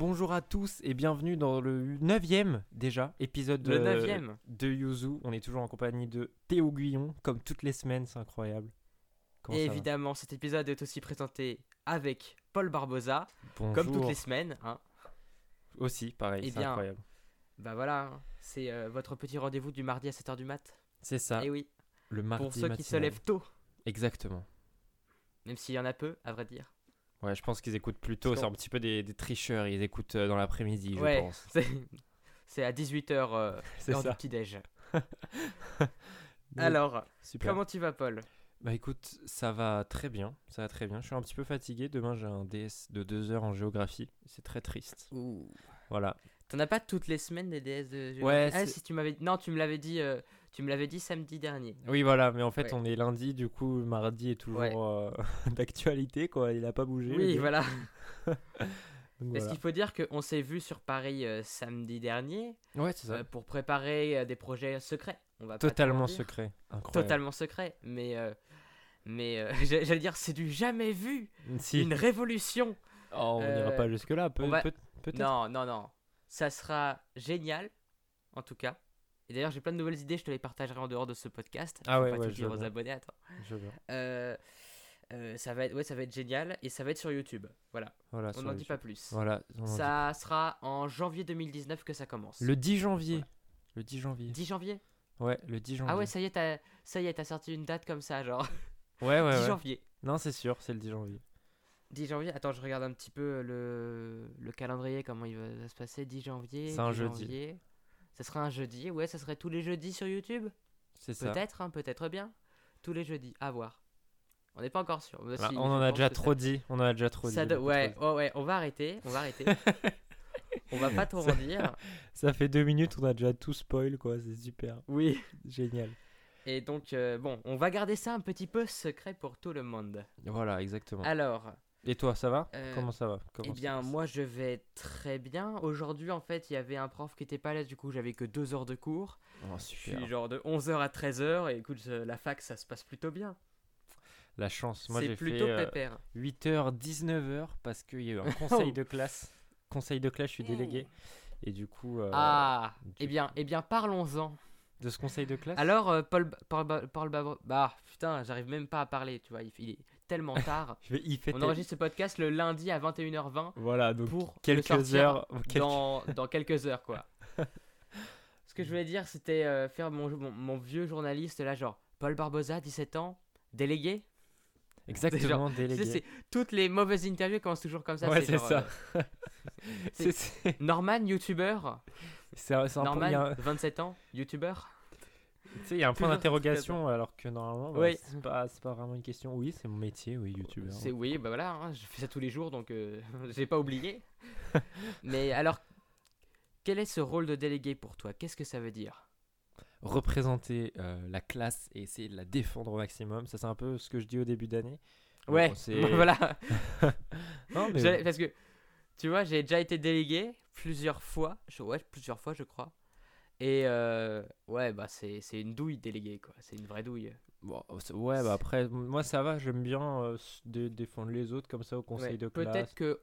Bonjour à tous et bienvenue dans le 9 déjà épisode Le de, neuvième. de Yuzu. On est toujours en compagnie de Théo Guillon, comme toutes les semaines, c'est incroyable. Comment Et évidemment, cet épisode est aussi présenté avec Paul Barbosa, Bonjour. comme toutes les semaines. hein. Aussi, pareil, Eh c'est incroyable. Bah voilà, hein, c'est euh, votre petit rendez-vous du mardi à 7h du mat. C'est ça, Et oui, le mardi pour ceux qui se lèvent tôt, Exactement. même s'il y en a peu, à vrai dire. Ouais, je pense qu'ils écoutent plus tôt, c'est un petit peu des, des tricheurs, ils écoutent euh, dans l'après-midi, je ouais, pense. c'est- à 18h, euh, heure du petit-déj. Alors, super. comment tu vas, Paul? Bah écoute, ça va très bien, ça va très bien. Je suis un petit peu fatigué. Demain, j'ai un DS de 2 heures en géographie. C'est très triste. Voilà. T'en as pas toutes les semaines des DS de géographie? Ouais, Ah, si tu m'avais Non, tu me l'avais dit, euh, tu me l'avais dit samedi dernier. Oui, voilà, mais en fait, Ouais. on est lundi, du coup, mardi est toujours Ouais. euh, d'actualité, quoi. Il a pas bougé. Oui, voilà. Donc, Parce voilà. qu'il faut dire qu'on s'est vu sur Paris euh, samedi dernier Ouais, c'est ça. euh, pour préparer des projets secrets. On va Totalement secret. Incroyable. Totalement secret. Mais, mais j'a- j'allais dire, c'est du jamais vu. Si. Une révolution. Oh, on n'ira pas jusque-là. Va- peut- peut-être. Non, non, non. Ça sera génial, en tout cas. Et d'ailleurs, j'ai plein de nouvelles idées, je te les partagerai en dehors de ce podcast. Ah ouais, pas ouais, tout je dire aux abonnés, attends. Je. Euh, euh, ça, va être, ouais, ça va être génial et ça va être sur YouTube. Voilà, Voilà, on n'en dit pas plus. Voilà. dit- Ça sera en janvier 2019 que ça commence. Le 10 janvier. Voilà. Le 10 janvier. 10 janvier Ouais, le 10 janvier. Ah ouais, ça y est, t'as ça y est, t'as sorti une date comme ça, genre ouais, ouais, 10 ouais. janvier. Non, c'est sûr, c'est le 10 janvier. 10 janvier, attends, je regarde un petit peu le, le calendrier, comment il va se passer. 10 janvier. C'est un 10 jeudi. janvier. Ça sera un jeudi, ouais, ça serait tous les jeudis sur YouTube? C'est ça. Peut-être, hein, peut-être bien. Tous les jeudis, à voir. On n'est pas encore sûr. si, on en a déjà trop dit. On en a déjà trop Ça, ça dit. do- ouais, trop ouais, ouais, on va arrêter, on va arrêter. on va pas trop en dire. Ça fait deux minutes, on a déjà tout spoil, quoi. C'est super. Oui. Génial. Et donc, euh, bon, on va garder ça un petit peu secret pour tout le monde. Voilà, exactement. Alors, Et toi, ça va? Euh, Comment ça va? Eh Comment bien, moi, je vais très bien. Aujourd'hui, en fait, il y avait un prof qui était pas là, du coup, j'avais que deux heures de cours. Oh, Je super. suis genre de 11h à 13h, et écoute, la fac, ça se passe plutôt bien. La chance. Moi, j'ai fait euh, pépère. 8h, 19h parce qu'il y a eu un conseil Oh. de classe. Conseil de classe, je suis délégué. Et du coup, euh, ah, du eh bien, eh bien, parlons-en. de ce conseil de classe? Alors, euh, Paul, Paul, Paul, bah, putain, j'arrive même pas à parler, tu vois, il, il est tellement tard. je vais y fêter. On enregistre ce podcast le lundi à 21h20 Voilà, donc pour quelques heures. quelques- dans, dans quelques heures, quoi. Ce que je voulais dire, c'était euh, faire mon, mon, mon vieux journaliste, là, genre, Paul Barbosa, 17 ans, délégué. Exactement, délégué. toutes les mauvaises interviews commencent toujours comme ça. Ouais, c'est ça. euh, Norman, youtubeur? c'est Norman, un- 27 ans, youtubeur? Tu sais, il y a un point d'interrogation alors que normalement, bah, Oui. c'est pas, vraiment une question. Oui, c'est mon métier, oui, youtubeur. C'est oui, bah voilà, hein, je fais ça tous les jours, donc euh, j'ai pas oublié. Mais alors, quel est ce rôle de délégué pour toi? Qu'est-ce que ça veut dire? Représenter euh, la classe et essayer de la défendre au maximum. Ça, c'est un peu ce que je dis au début d'année. Bon, Ouais, c'est- voilà. Non, mais J'allais- Parce que, tu vois, j'ai déjà été délégué plusieurs fois. Je, ouais, plusieurs fois, je crois. Et euh, ouais, bah c'est une douille délégué, quoi. C'est une vraie douille. Bon, c'est- ouais, bah après, moi ça va, j'aime bien euh, dé- défendre les autres comme ça au conseil Ouais, de classe. Peut-être que.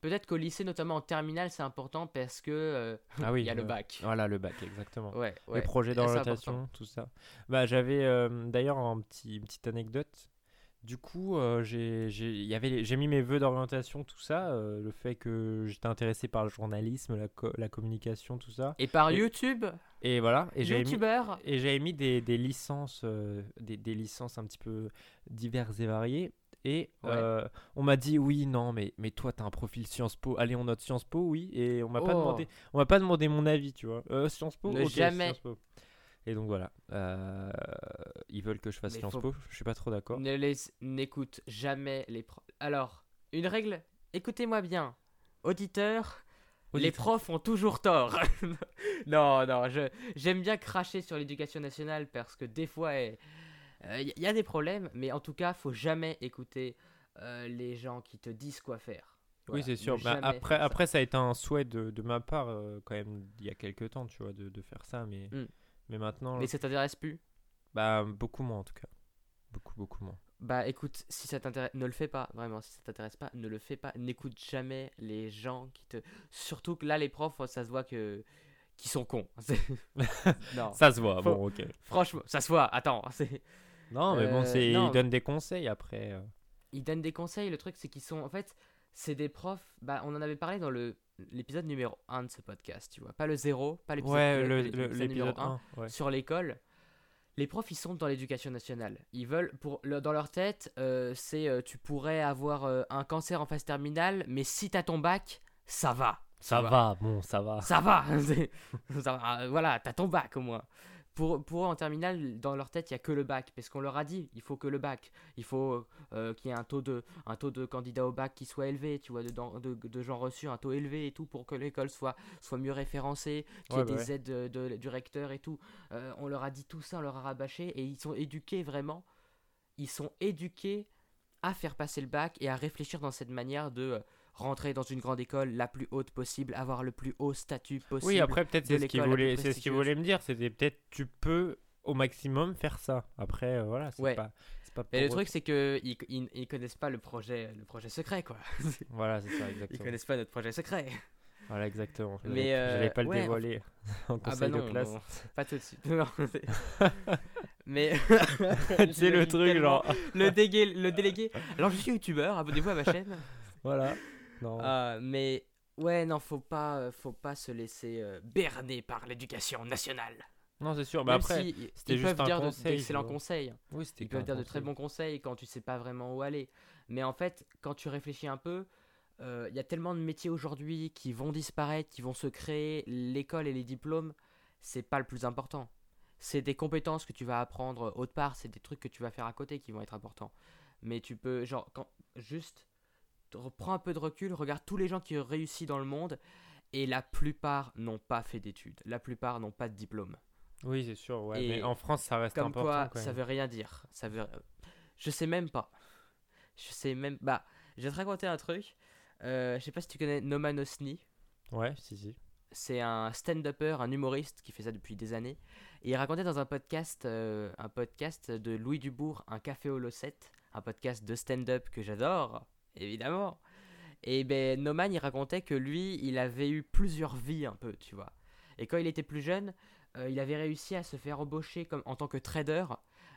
Peut-être qu'au lycée, notamment en terminale, c'est important parce que euh, Ah oui, il y a le bac. Voilà, le bac, exactement. Ouais, Les projets d'orientation, tout ça. Bah, j'avais d'ailleurs un petit, une petite anecdote. Du coup, euh, j'ai mis mes vœux d'orientation, tout ça. euh, le fait que j'étais intéressé par le journalisme, la, co- la communication, tout ça. Et par Et- YouTube, Et voilà. Et j'avais mis, YouTubeur, et j'avais mis des, des licences, euh, des, des licences un petit peu diverses et variées. Et Ouais. on m'a dit oui, non, mais, mais toi, t'as un profil Sciences Po. Allez, on note Sciences Po, oui. Et on m'a pas Oh. demandé, on m'a pas demandé mon avis, tu vois. Euh, Sciences Po, Ne jamais- Sciences Po. Et donc voilà, euh, ils veulent que je fasse Mais Sciences faut- Po. Je suis pas trop d'accord. ne les n'écoute jamais les profs. Alors, une règle, écoutez-moi bien. Auditeurs, les Auditeur. profs ont toujours tort. non, non, je j'aime bien cracher sur l'éducation nationale parce que des fois il y, a des problèmes, mais en tout cas, faut jamais écouter euh, les gens qui te disent quoi faire. Oui, c'est ne sûr. Bah, jamais après, faire ça. après, ça a été un souhait de, de ma part, euh, quand même, il y a quelques temps, tu vois, de, de faire ça. Mais, Mm. Mais maintenant, Mais ça t'intéresse plus bah, beaucoup moins en tout cas. Beaucoup, beaucoup moins. Bah écoute, si ça t'intéresse, ne le fais pas, vraiment, si ça t'intéresse pas, ne le fais pas. N'écoute jamais les gens qui te. Surtout que là, les profs, ça se voit que. qui sont cons. non. Ça se voit, Faut- bon, ok. Franchement, ça se voit, attends. Non, mais bon, Euh, non. ils donnent des conseils après. euh. Ils donnent des conseils, le truc, c'est qu'ils sont. En fait, c'est des profs. Bah, on en avait parlé dans le l'épisode numéro 1 de ce podcast, tu vois. Pas le 0, pas l'épisode Ouais, le- le- l'épisode le- numéro l'épisode 1. 1. Ouais. sur l'école, les profs ils sont dans l'éducation nationale. Ils veulent pour dans leur tête, euh, c'est euh, tu pourrais avoir euh, un cancer en phase terminale, mais si t'as ton bac, ça va. Ça va, bon, ça va. Ça va. Ça va, voilà, t'as ton bac au moins. Pour, pour eux en terminale, dans leur tête, il y a que le bac, parce qu'on leur a dit, il faut que le bac, il faut euh, qu'il y ait un taux de un taux de candidats au bac qui soit élevé, tu vois, de, de, de gens reçus, un taux élevé et tout, pour que l'école soit soit mieux référencée, qu'il y ait Ouais, bah des aides de- de- du recteur et tout. Euh, on leur a dit tout ça, on leur a rabâché, et ils sont éduqués vraiment. Ils sont éduqués à faire passer le bac et à réfléchir dans cette manière de euh, rentrer dans une grande école la plus haute possible, avoir le plus haut statut possible. Oui, après, peut-être c'est ce qu'il voulait, ce prestigieuse. voulait me dire. C'était peut-être tu peux au maximum faire ça. Après, euh, voilà, c'est Ouais. pas, Mais le truc, c'est que ils, ils, ils connaissent pas le projet, le projet secret, quoi. Voilà, c'est ça, ils exactement. connaissent pas notre projet secret. Voilà, exactement. Mais, J'allais- euh, J'allais pas le dévoiler en Ah conseil bah non, de classe. non, pas tout de suite. Non, Mais c'est le truc, genre. le, dégué, le délégué. Alors je suis youtubeur, abonnez-vous à ma chaîne. voilà. Non. Ah, mais ouais, non, faut pas, euh, faut pas se laisser euh, berner par l'éducation nationale. non, c'est sûr. Mais Même après, si c'était ils juste peuvent un dire conseil, d'excellents conseils. oui, c'était Ils peuvent dire de très bons conseils quand tu sais pas vraiment où aller. Mais en fait, quand tu réfléchis un peu, euh, il y a tellement de métiers aujourd'hui qui vont disparaître, qui vont se créer. L'école et les diplômes, c'est pas le plus important. C'est des compétences que tu vas apprendre autre part, c'est des trucs que tu vas faire à côté qui vont être importants. Mais tu peux, genre, quand, juste, te- prends un peu de recul, regarde tous les gens qui ont réussi dans le monde, et la plupart n'ont pas fait d'études. La plupart n'ont pas de diplôme. Oui, c'est sûr. Ouais. Et Mais en France, ça reste Comme important. quoi, ça veut rien dire. Ça veut... Je sais même pas. Je sais même... Bah, je vais te raconter un truc. Euh, je sais pas si tu connais Noman Osni. Ouais, si, si. C'est un stand-upper, un humoriste qui fait ça depuis des années. Et il racontait dans un podcast, euh, un podcast de Louis Dubourg, Un café au Losset, un podcast de stand-up que j'adore, évidemment. Et ben Noman, il racontait que lui, il avait eu plusieurs vies un peu, tu vois. Et quand il était plus jeune, euh, il avait réussi à se faire embaucher comme, en tant que trader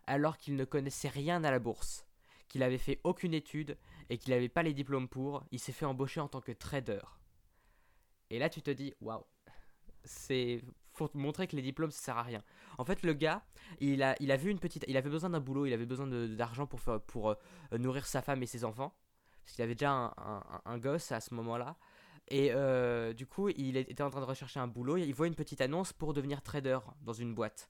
alors qu'il ne connaissait rien à la bourse, qu'il avait fait aucune étude et qu'il n'avait pas les diplômes pour. Il s'est fait embaucher en tant que trader. Et là, tu te dis, waouh, c'est faut montrer que les diplômes ça sert à rien. En fait, le gars, il a, il a vu une petite, il avait besoin d'un boulot, il avait besoin d'argent pour pour euh, nourrir sa femme et ses enfants, parce qu'il avait déjà un, un- un gosse à ce moment-là. Et euh, du coup, il était en train de rechercher un boulot. Il voit une petite annonce pour devenir trader dans une boîte.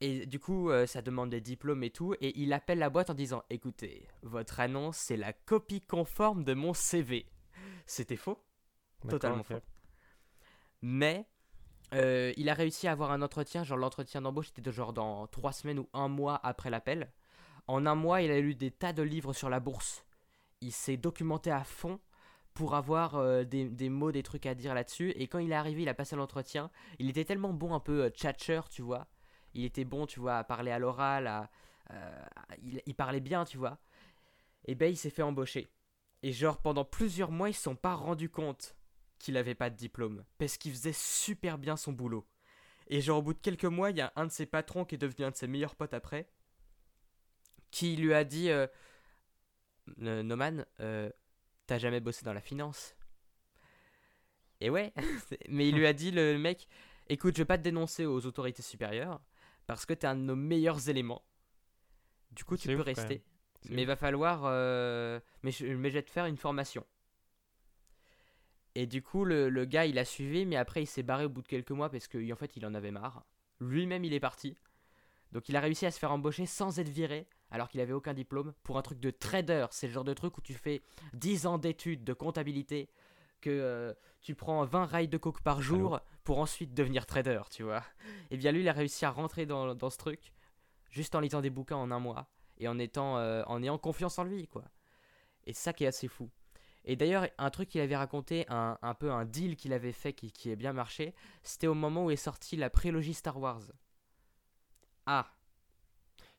Et du coup, euh, ça demande des diplômes et tout. Et il appelle la boîte en disant Écoutez, votre annonce, c'est la copie conforme de mon CV. C'était faux. Totalement faux. Mais euh, il a réussi à avoir un entretien. Genre, l'entretien d'embauche était de genre dans trois semaines ou un mois après l'appel. En un mois, il a lu des tas de livres sur la bourse. Il s'est documenté à fond pour avoir euh, des, des mots, des trucs à dire là-dessus. Et quand il est arrivé, il a passé l'entretien. Il était tellement bon, un peu euh, tchatcher, tu vois. Il était bon, tu vois, à parler à l'oral. euh, il, parlait bien, tu vois. Et ben, il s'est fait embaucher. Et genre, pendant plusieurs mois, ils se sont pas rendus compte qu'il avait pas de diplôme. Parce qu'il faisait super bien son boulot. Et genre, au bout de quelques mois, il y a un de ses patrons qui est devenu un de ses meilleurs potes après. Qui lui a dit Euh, Noman, euh, t'as jamais bossé dans la finance Et ouais, mais il lui a dit le mec Écoute, je vais pas te dénoncer aux autorités supérieures parce que t'es un de nos meilleurs éléments. Du coup, tu peux ouf, rester. Mais ouf. va falloir. euh, Mais, je, mais je vais te faire une formation. Et du coup, le, le gars, il a suivi, mais après, il s'est barré au bout de quelques mois parce qu'en fait, il en avait marre. Lui-même, il est parti. Donc, il a réussi à se faire embaucher sans être viré, alors qu'il avait aucun diplôme, pour un truc de trader. C'est le genre de truc où tu fais 10 ans d'études de comptabilité, que euh, tu prends 20 rails de coke par jour pour ensuite devenir trader, tu vois. Et bien, lui, il a réussi à rentrer dans, dans ce truc, juste en lisant des bouquins en un mois et en étant euh, en ayant confiance en lui quoi et ça qui est assez fou et d'ailleurs un truc qu'il avait raconté un, un peu un deal qu'il avait fait qui, qui a bien marché c'était au moment où est sortie la prélogie Star Wars ah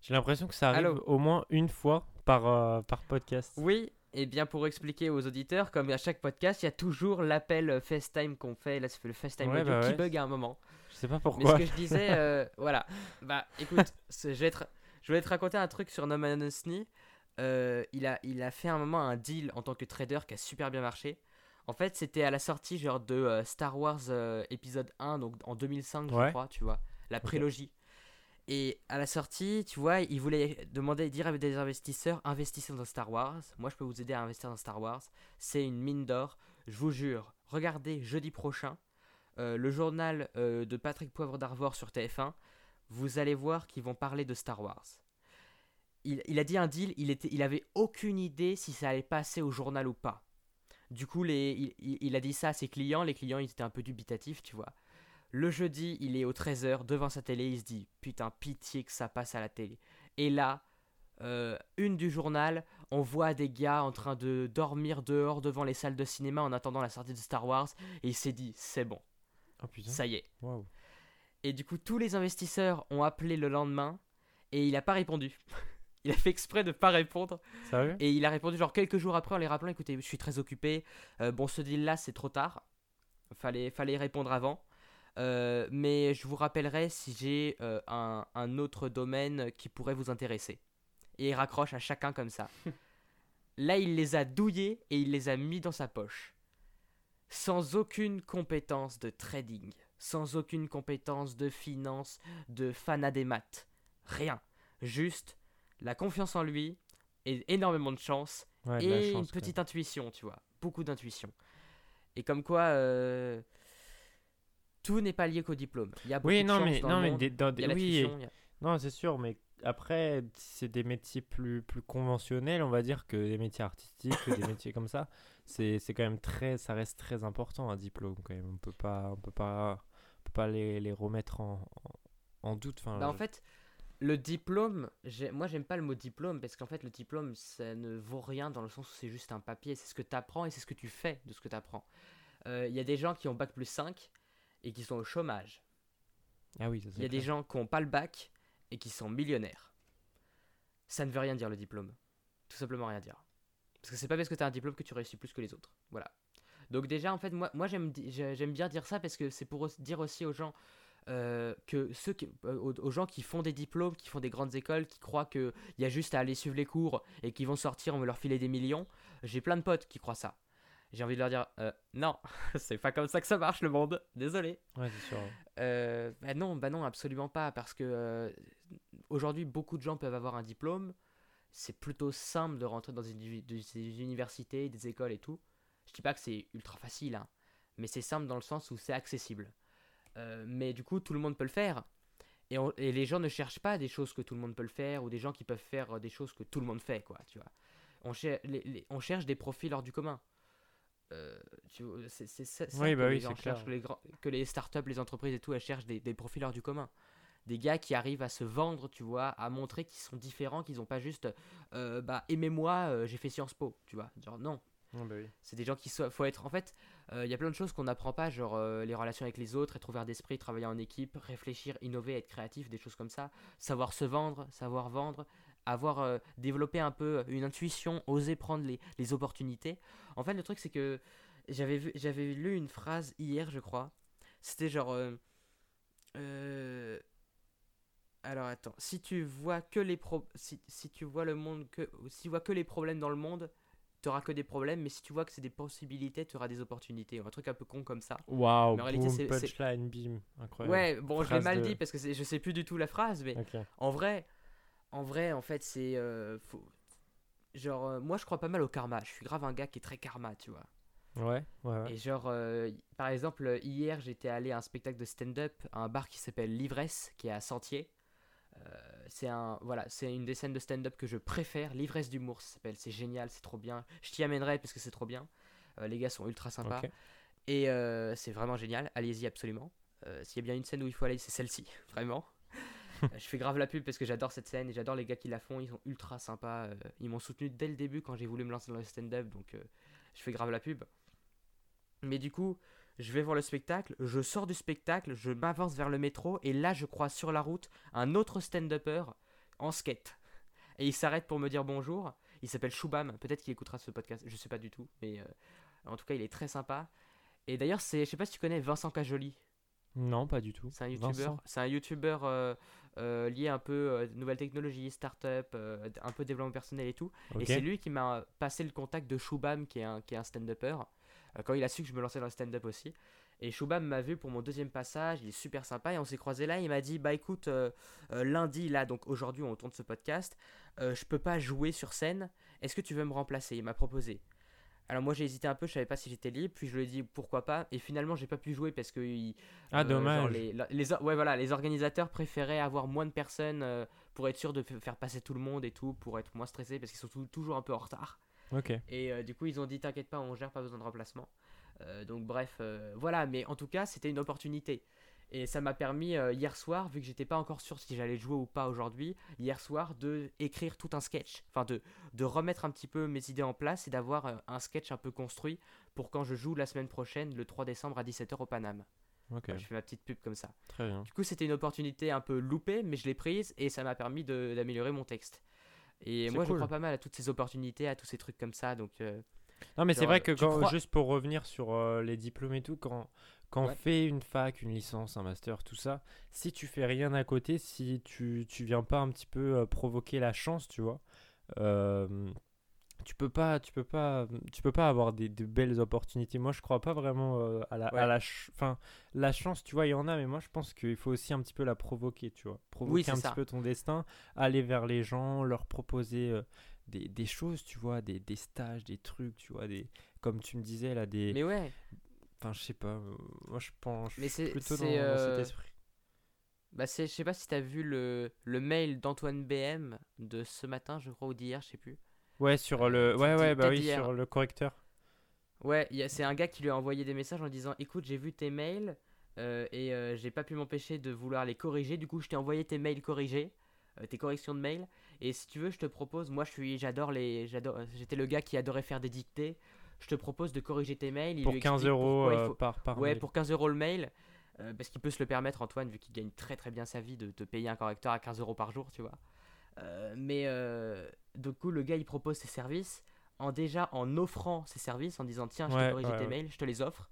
J'ai l'impression que ça arrive Allô au moins une fois par, euh, par podcast. Oui, et bien pour expliquer aux auditeurs, comme à chaque podcast, il y a toujours l'appel FaceTime qu'on fait, là, fait le FaceTime Ouais, bah qui ouais. bug à un moment. Je sais pas Mais pourquoi. ce que je disais, euh, voilà. Bah, écoute, je vais, te, je vais te raconter un truc sur Norman Honestly. Euh, il, a, il a fait un moment un deal en tant que trader qui a super bien marché. En fait, c'était à la sortie genre de euh, Star Wars épisode 1, donc en 2005, je crois, tu vois, la prélogie. Et à la sortie, tu vois, il voulait demander, dire à des investisseurs, investissez dans Star Wars. Moi, je peux vous aider à investir dans Star Wars. C'est une mine d'or. Je vous jure, regardez jeudi prochain euh, le journal euh, de Patrick Poivre d'Arvor sur TF1. Vous allez voir qu'ils vont parler de Star Wars. Il, a dit un deal, il, était, il avait aucune idée si ça allait passer au journal ou pas. Du coup, il- il a dit ça à ses clients. Les clients, ils étaient un peu dubitatifs, tu vois. Le jeudi, il est au 13h devant sa télé. Il se dit Putain, pitié que ça passe à la télé. Et là, euh, une du journal, on voit des gars en train de dormir dehors devant les salles de cinéma en attendant la sortie de Star Wars. Et il s'est dit C'est bon, Oh ça y est. Et du coup, tous les investisseurs ont appelé le lendemain et il n'a pas répondu. il a fait exprès de pas répondre Sérieux? Et il a répondu genre quelques jours après en les rappelant écoutez, je suis très occupé. Euh, bon, ce deal là, c'est trop tard. Fallait, fallait répondre avant. Euh, mais je vous rappellerai si j'ai euh, un, un autre domaine qui pourrait vous intéresser. Et il raccroche à chacun comme ça. Là, il les a douillés et il les a mis dans sa poche. Sans aucune compétence de trading, sans aucune compétence de finance, de fanat des maths. Rien. Juste la confiance en lui et énormément de chance Ouais, de la et chance, une petite intuition, tu vois. Beaucoup d'intuition. Et comme quoi, euh, tout n'est pas lié qu'au diplôme. Il y a beaucoup Oui, de non, mais, dans non, le mais monde. des- dans Il des- y a oui, l'intuition, il y a- non, c'est sûr, mais après, c'est des métiers plus, plus conventionnels, on va dire, que des métiers artistiques, que des métiers comme ça. C'est quand même très, ça reste très important un diplôme quand même. On peut pas, on peut pas, on peut pas les, les remettre en, en, en doute. Enfin, Bah, en fait, le diplôme, moi j'aime pas le mot diplôme parce qu'en fait le diplôme ça ne vaut rien dans le sens où c'est juste un papier, c'est ce que tu apprends et c'est ce que tu fais de ce que tu apprends. Il y a des gens qui ont bac plus 5 et qui sont au chômage. ah oui, ça, Il y a des gens qui n'ont pas le bac et qui sont millionnaires. Ça ne veut rien dire le diplôme. Tout simplement rien dire. Parce que c'est pas parce que tu as un diplôme que tu réussis plus que les autres. Voilà. Donc déjà, en fait, moi, moi j'aime, bien dire ça parce que c'est pour dire aussi aux gens euh, que ceux qui, euh, aux, aux gens qui font des diplômes, qui font des grandes écoles, qui croient qu'il y a juste à aller suivre les cours et qui vont sortir, on va leur filer des millions. J'ai plein de potes qui croient ça. J'ai envie de leur dire, euh, non, c'est pas comme ça que ça marche le monde. Désolé. Ouais, c'est sûr. Euh, bah non, bah non, absolument pas, parce que euh, aujourd'hui, beaucoup de gens peuvent avoir un diplôme. C'est plutôt simple de rentrer dans des, uni- des universités, des écoles et tout. Je dis pas que c'est ultra facile, hein, mais c'est simple dans le sens où c'est accessible. Mais du coup, tout le monde peut le faire. Et, on- et les gens ne cherchent pas des choses que tout le monde peut le faire ou des gens qui peuvent faire des choses que tout le monde fait, quoi, tu vois. On, cher- les- les- on cherche des profils hors du commun. Euh, c'est ça Oui, que bah oui, clair. que les, grands- que les startups, les entreprises et tout, elles cherchent des, des profils hors du commun. Des gars qui arrivent à se vendre, tu vois, à montrer qu'ils sont différents, qu'ils n'ont pas juste, euh, bah, aimez-moi, euh, j'ai fait Sciences Po, tu vois. Genre, non, Ouais, bah oui. c'est des gens qui so- faut être en fait euh, il y a plein de choses qu'on n'apprend pas genre les relations avec les autres être ouvert d'esprit travailler en équipe réfléchir innover être créatif des choses comme ça savoir se vendre savoir vendre avoir euh, développé un peu une intuition oser prendre les, les opportunités en fait le truc c'est que j'avais vu j'avais lu une phrase hier je crois c'était genre euh, euh, alors attends si tu vois que les pro si, si tu vois le monde que si tu vois que les problèmes dans le monde tu que des problèmes, mais si tu vois que c'est des possibilités, tu auras des opportunités. Un truc un peu con comme ça. Waouh, punchline, bim, incroyable. Ouais, bon, je l'ai Phrase mal de- dit parce que je sais plus du tout la phrase, mais en vrai, en vrai, en fait, c'est. euh, faut- Genre, euh, moi je crois pas mal au karma. Je suis grave un gars qui est très karma, tu vois. Ouais, ouais, ouais. Et genre, euh, par exemple, hier j'étais allé à un spectacle de stand-up à un bar qui s'appelle L'ivresse, qui est à Sentier. C'est un, voilà, c'est une des scènes de stand-up que je préfère. L'ivresse d'humour, ça s'appelle. C'est génial, c'est trop bien. Je t'y amènerai parce que c'est trop bien. Les gars sont ultra sympas. Et c'est vraiment génial. Allez-y absolument. S'il y a bien une scène où il faut aller, c'est celle-ci, vraiment. Euh, je fais grave la pub parce que j'adore cette scène et j'adore les gars qui la font. Ils sont ultra sympas. euh, ils m'ont soutenu dès le début quand j'ai voulu me lancer dans le stand-up, donc euh, je fais grave la pub. Mais du coup, je vais voir le spectacle, je sors du spectacle, je m'avance vers le métro et là, je croise sur la route un autre stand-upper en skate. et il s'arrête pour me dire bonjour. Il s'appelle Shubham, peut-être qu'il écoutera ce podcast, je sais pas du tout, mais en tout cas il est très sympa. Et d'ailleurs, c'est, je sais pas si tu connais Vincent Cajoli. Non, pas du tout. C'est un youtubeur, c'est un youtubeur euh, euh, lié un peu euh, nouvelles technologies, start-up, euh, un peu développement personnel et tout. Et c'est lui qui m'a passé le contact de Shubham, qui est un, qui est un stand-upper, quand il a su que je me lançais dans le stand-up aussi. Et Shubham m'a vu pour mon deuxième passage, il est super sympa, et on s'est croisé là, il m'a dit, bah écoute, lundi, là, donc aujourd'hui, on tourne ce podcast, je peux pas jouer sur scène, est-ce que tu veux me remplacer? Il m'a proposé. Alors moi j'ai hésité un peu, je savais pas si j'étais libre, puis je lui ai dit pourquoi pas, et finalement j'ai pas pu jouer parce que il- Ah, euh, dommage. les, ouais, voilà, les organisateurs préféraient avoir moins de personnes euh, pour être sûr de faire passer tout le monde et tout, pour être moins stressés parce qu'ils sont tou- toujours un peu en retard. Ok. Et euh, du coup, ils ont dit T'inquiète pas, on gère, pas besoin de remplacement. Donc, bref, voilà, mais en tout cas, c'était une opportunité. Et ça m'a permis euh, hier soir, vu que j'étais pas encore sûr si j'allais jouer ou pas aujourd'hui, hier soir, de écrire tout un sketch, enfin de, de remettre un petit peu mes idées en place et d'avoir euh, un sketch un peu construit pour quand je joue la semaine prochaine, le 3 décembre à 17h au Paname. Ok. Voilà, je fais ma petite pub comme ça. Très bien. Du coup, c'était une opportunité un peu loupée, mais je l'ai prise et ça m'a permis de- d'améliorer mon texte. Et moi, je crois pas mal à toutes ces opportunités, à tous ces trucs comme ça. Donc, euh, Non, mais c'est vrai que tu quand, crois- juste pour revenir sur euh, les diplômes et tout, quand, quand on fait une fac, une licence, un master, tout ça, si tu fais rien à côté, si tu, tu viens pas un petit peu euh, provoquer la chance, tu vois, euh, tu peux pas, tu peux pas, tu peux pas avoir des, de belles opportunités. Moi, je crois pas vraiment à la, à Ouais. la, ch- enfin, la chance, tu vois, il y en a, mais moi, je pense qu'il faut aussi un petit peu la provoquer, tu vois, provoquer un ça. petit peu ton destin, aller vers les gens, leur proposer des, des choses, tu vois, des, des stages, des trucs, tu vois, des, comme tu me disais là, des, mais ouais, enfin, je sais pas, euh, moi, je pense, Mais c'est- plutôt dans, dans euh, cet esprit. bah c'est, je sais pas si t'as vu le, le mail d'Antoine BM de ce matin, je crois, ou d'hier, je sais plus. Ouais, sur le, tu- ouais, ouais, bah oui, hier. sur le correcteur. Ouais, c'est un gars qui lui a envoyé des messages en disant Écoute, j'ai vu tes mails euh, et euh, j'ai pas pu m'empêcher de vouloir les corriger. Du coup, je t'ai envoyé tes mails corrigés, euh, tes corrections de mails. Et si tu veux, je te propose. Moi, je suis, j'adore les, j'adore. J'étais le gars qui adorait faire des dictées. Je te propose de corriger tes mails. Il Pour lui 15 explique euros euh, faut- par, par Ouais, mail. pour 15 euros le mail. euh, parce qu'il peut se le permettre, Antoine, vu qu'il gagne très très bien sa vie, de te payer un correcteur à 15 euros par jour, tu vois. Euh, mais euh, du coup, le gars il propose ses services en déjà en offrant ses services, en disant tiens, je Ouais, t'ai corrigé ouais, tes ouais. mails, je te les offre.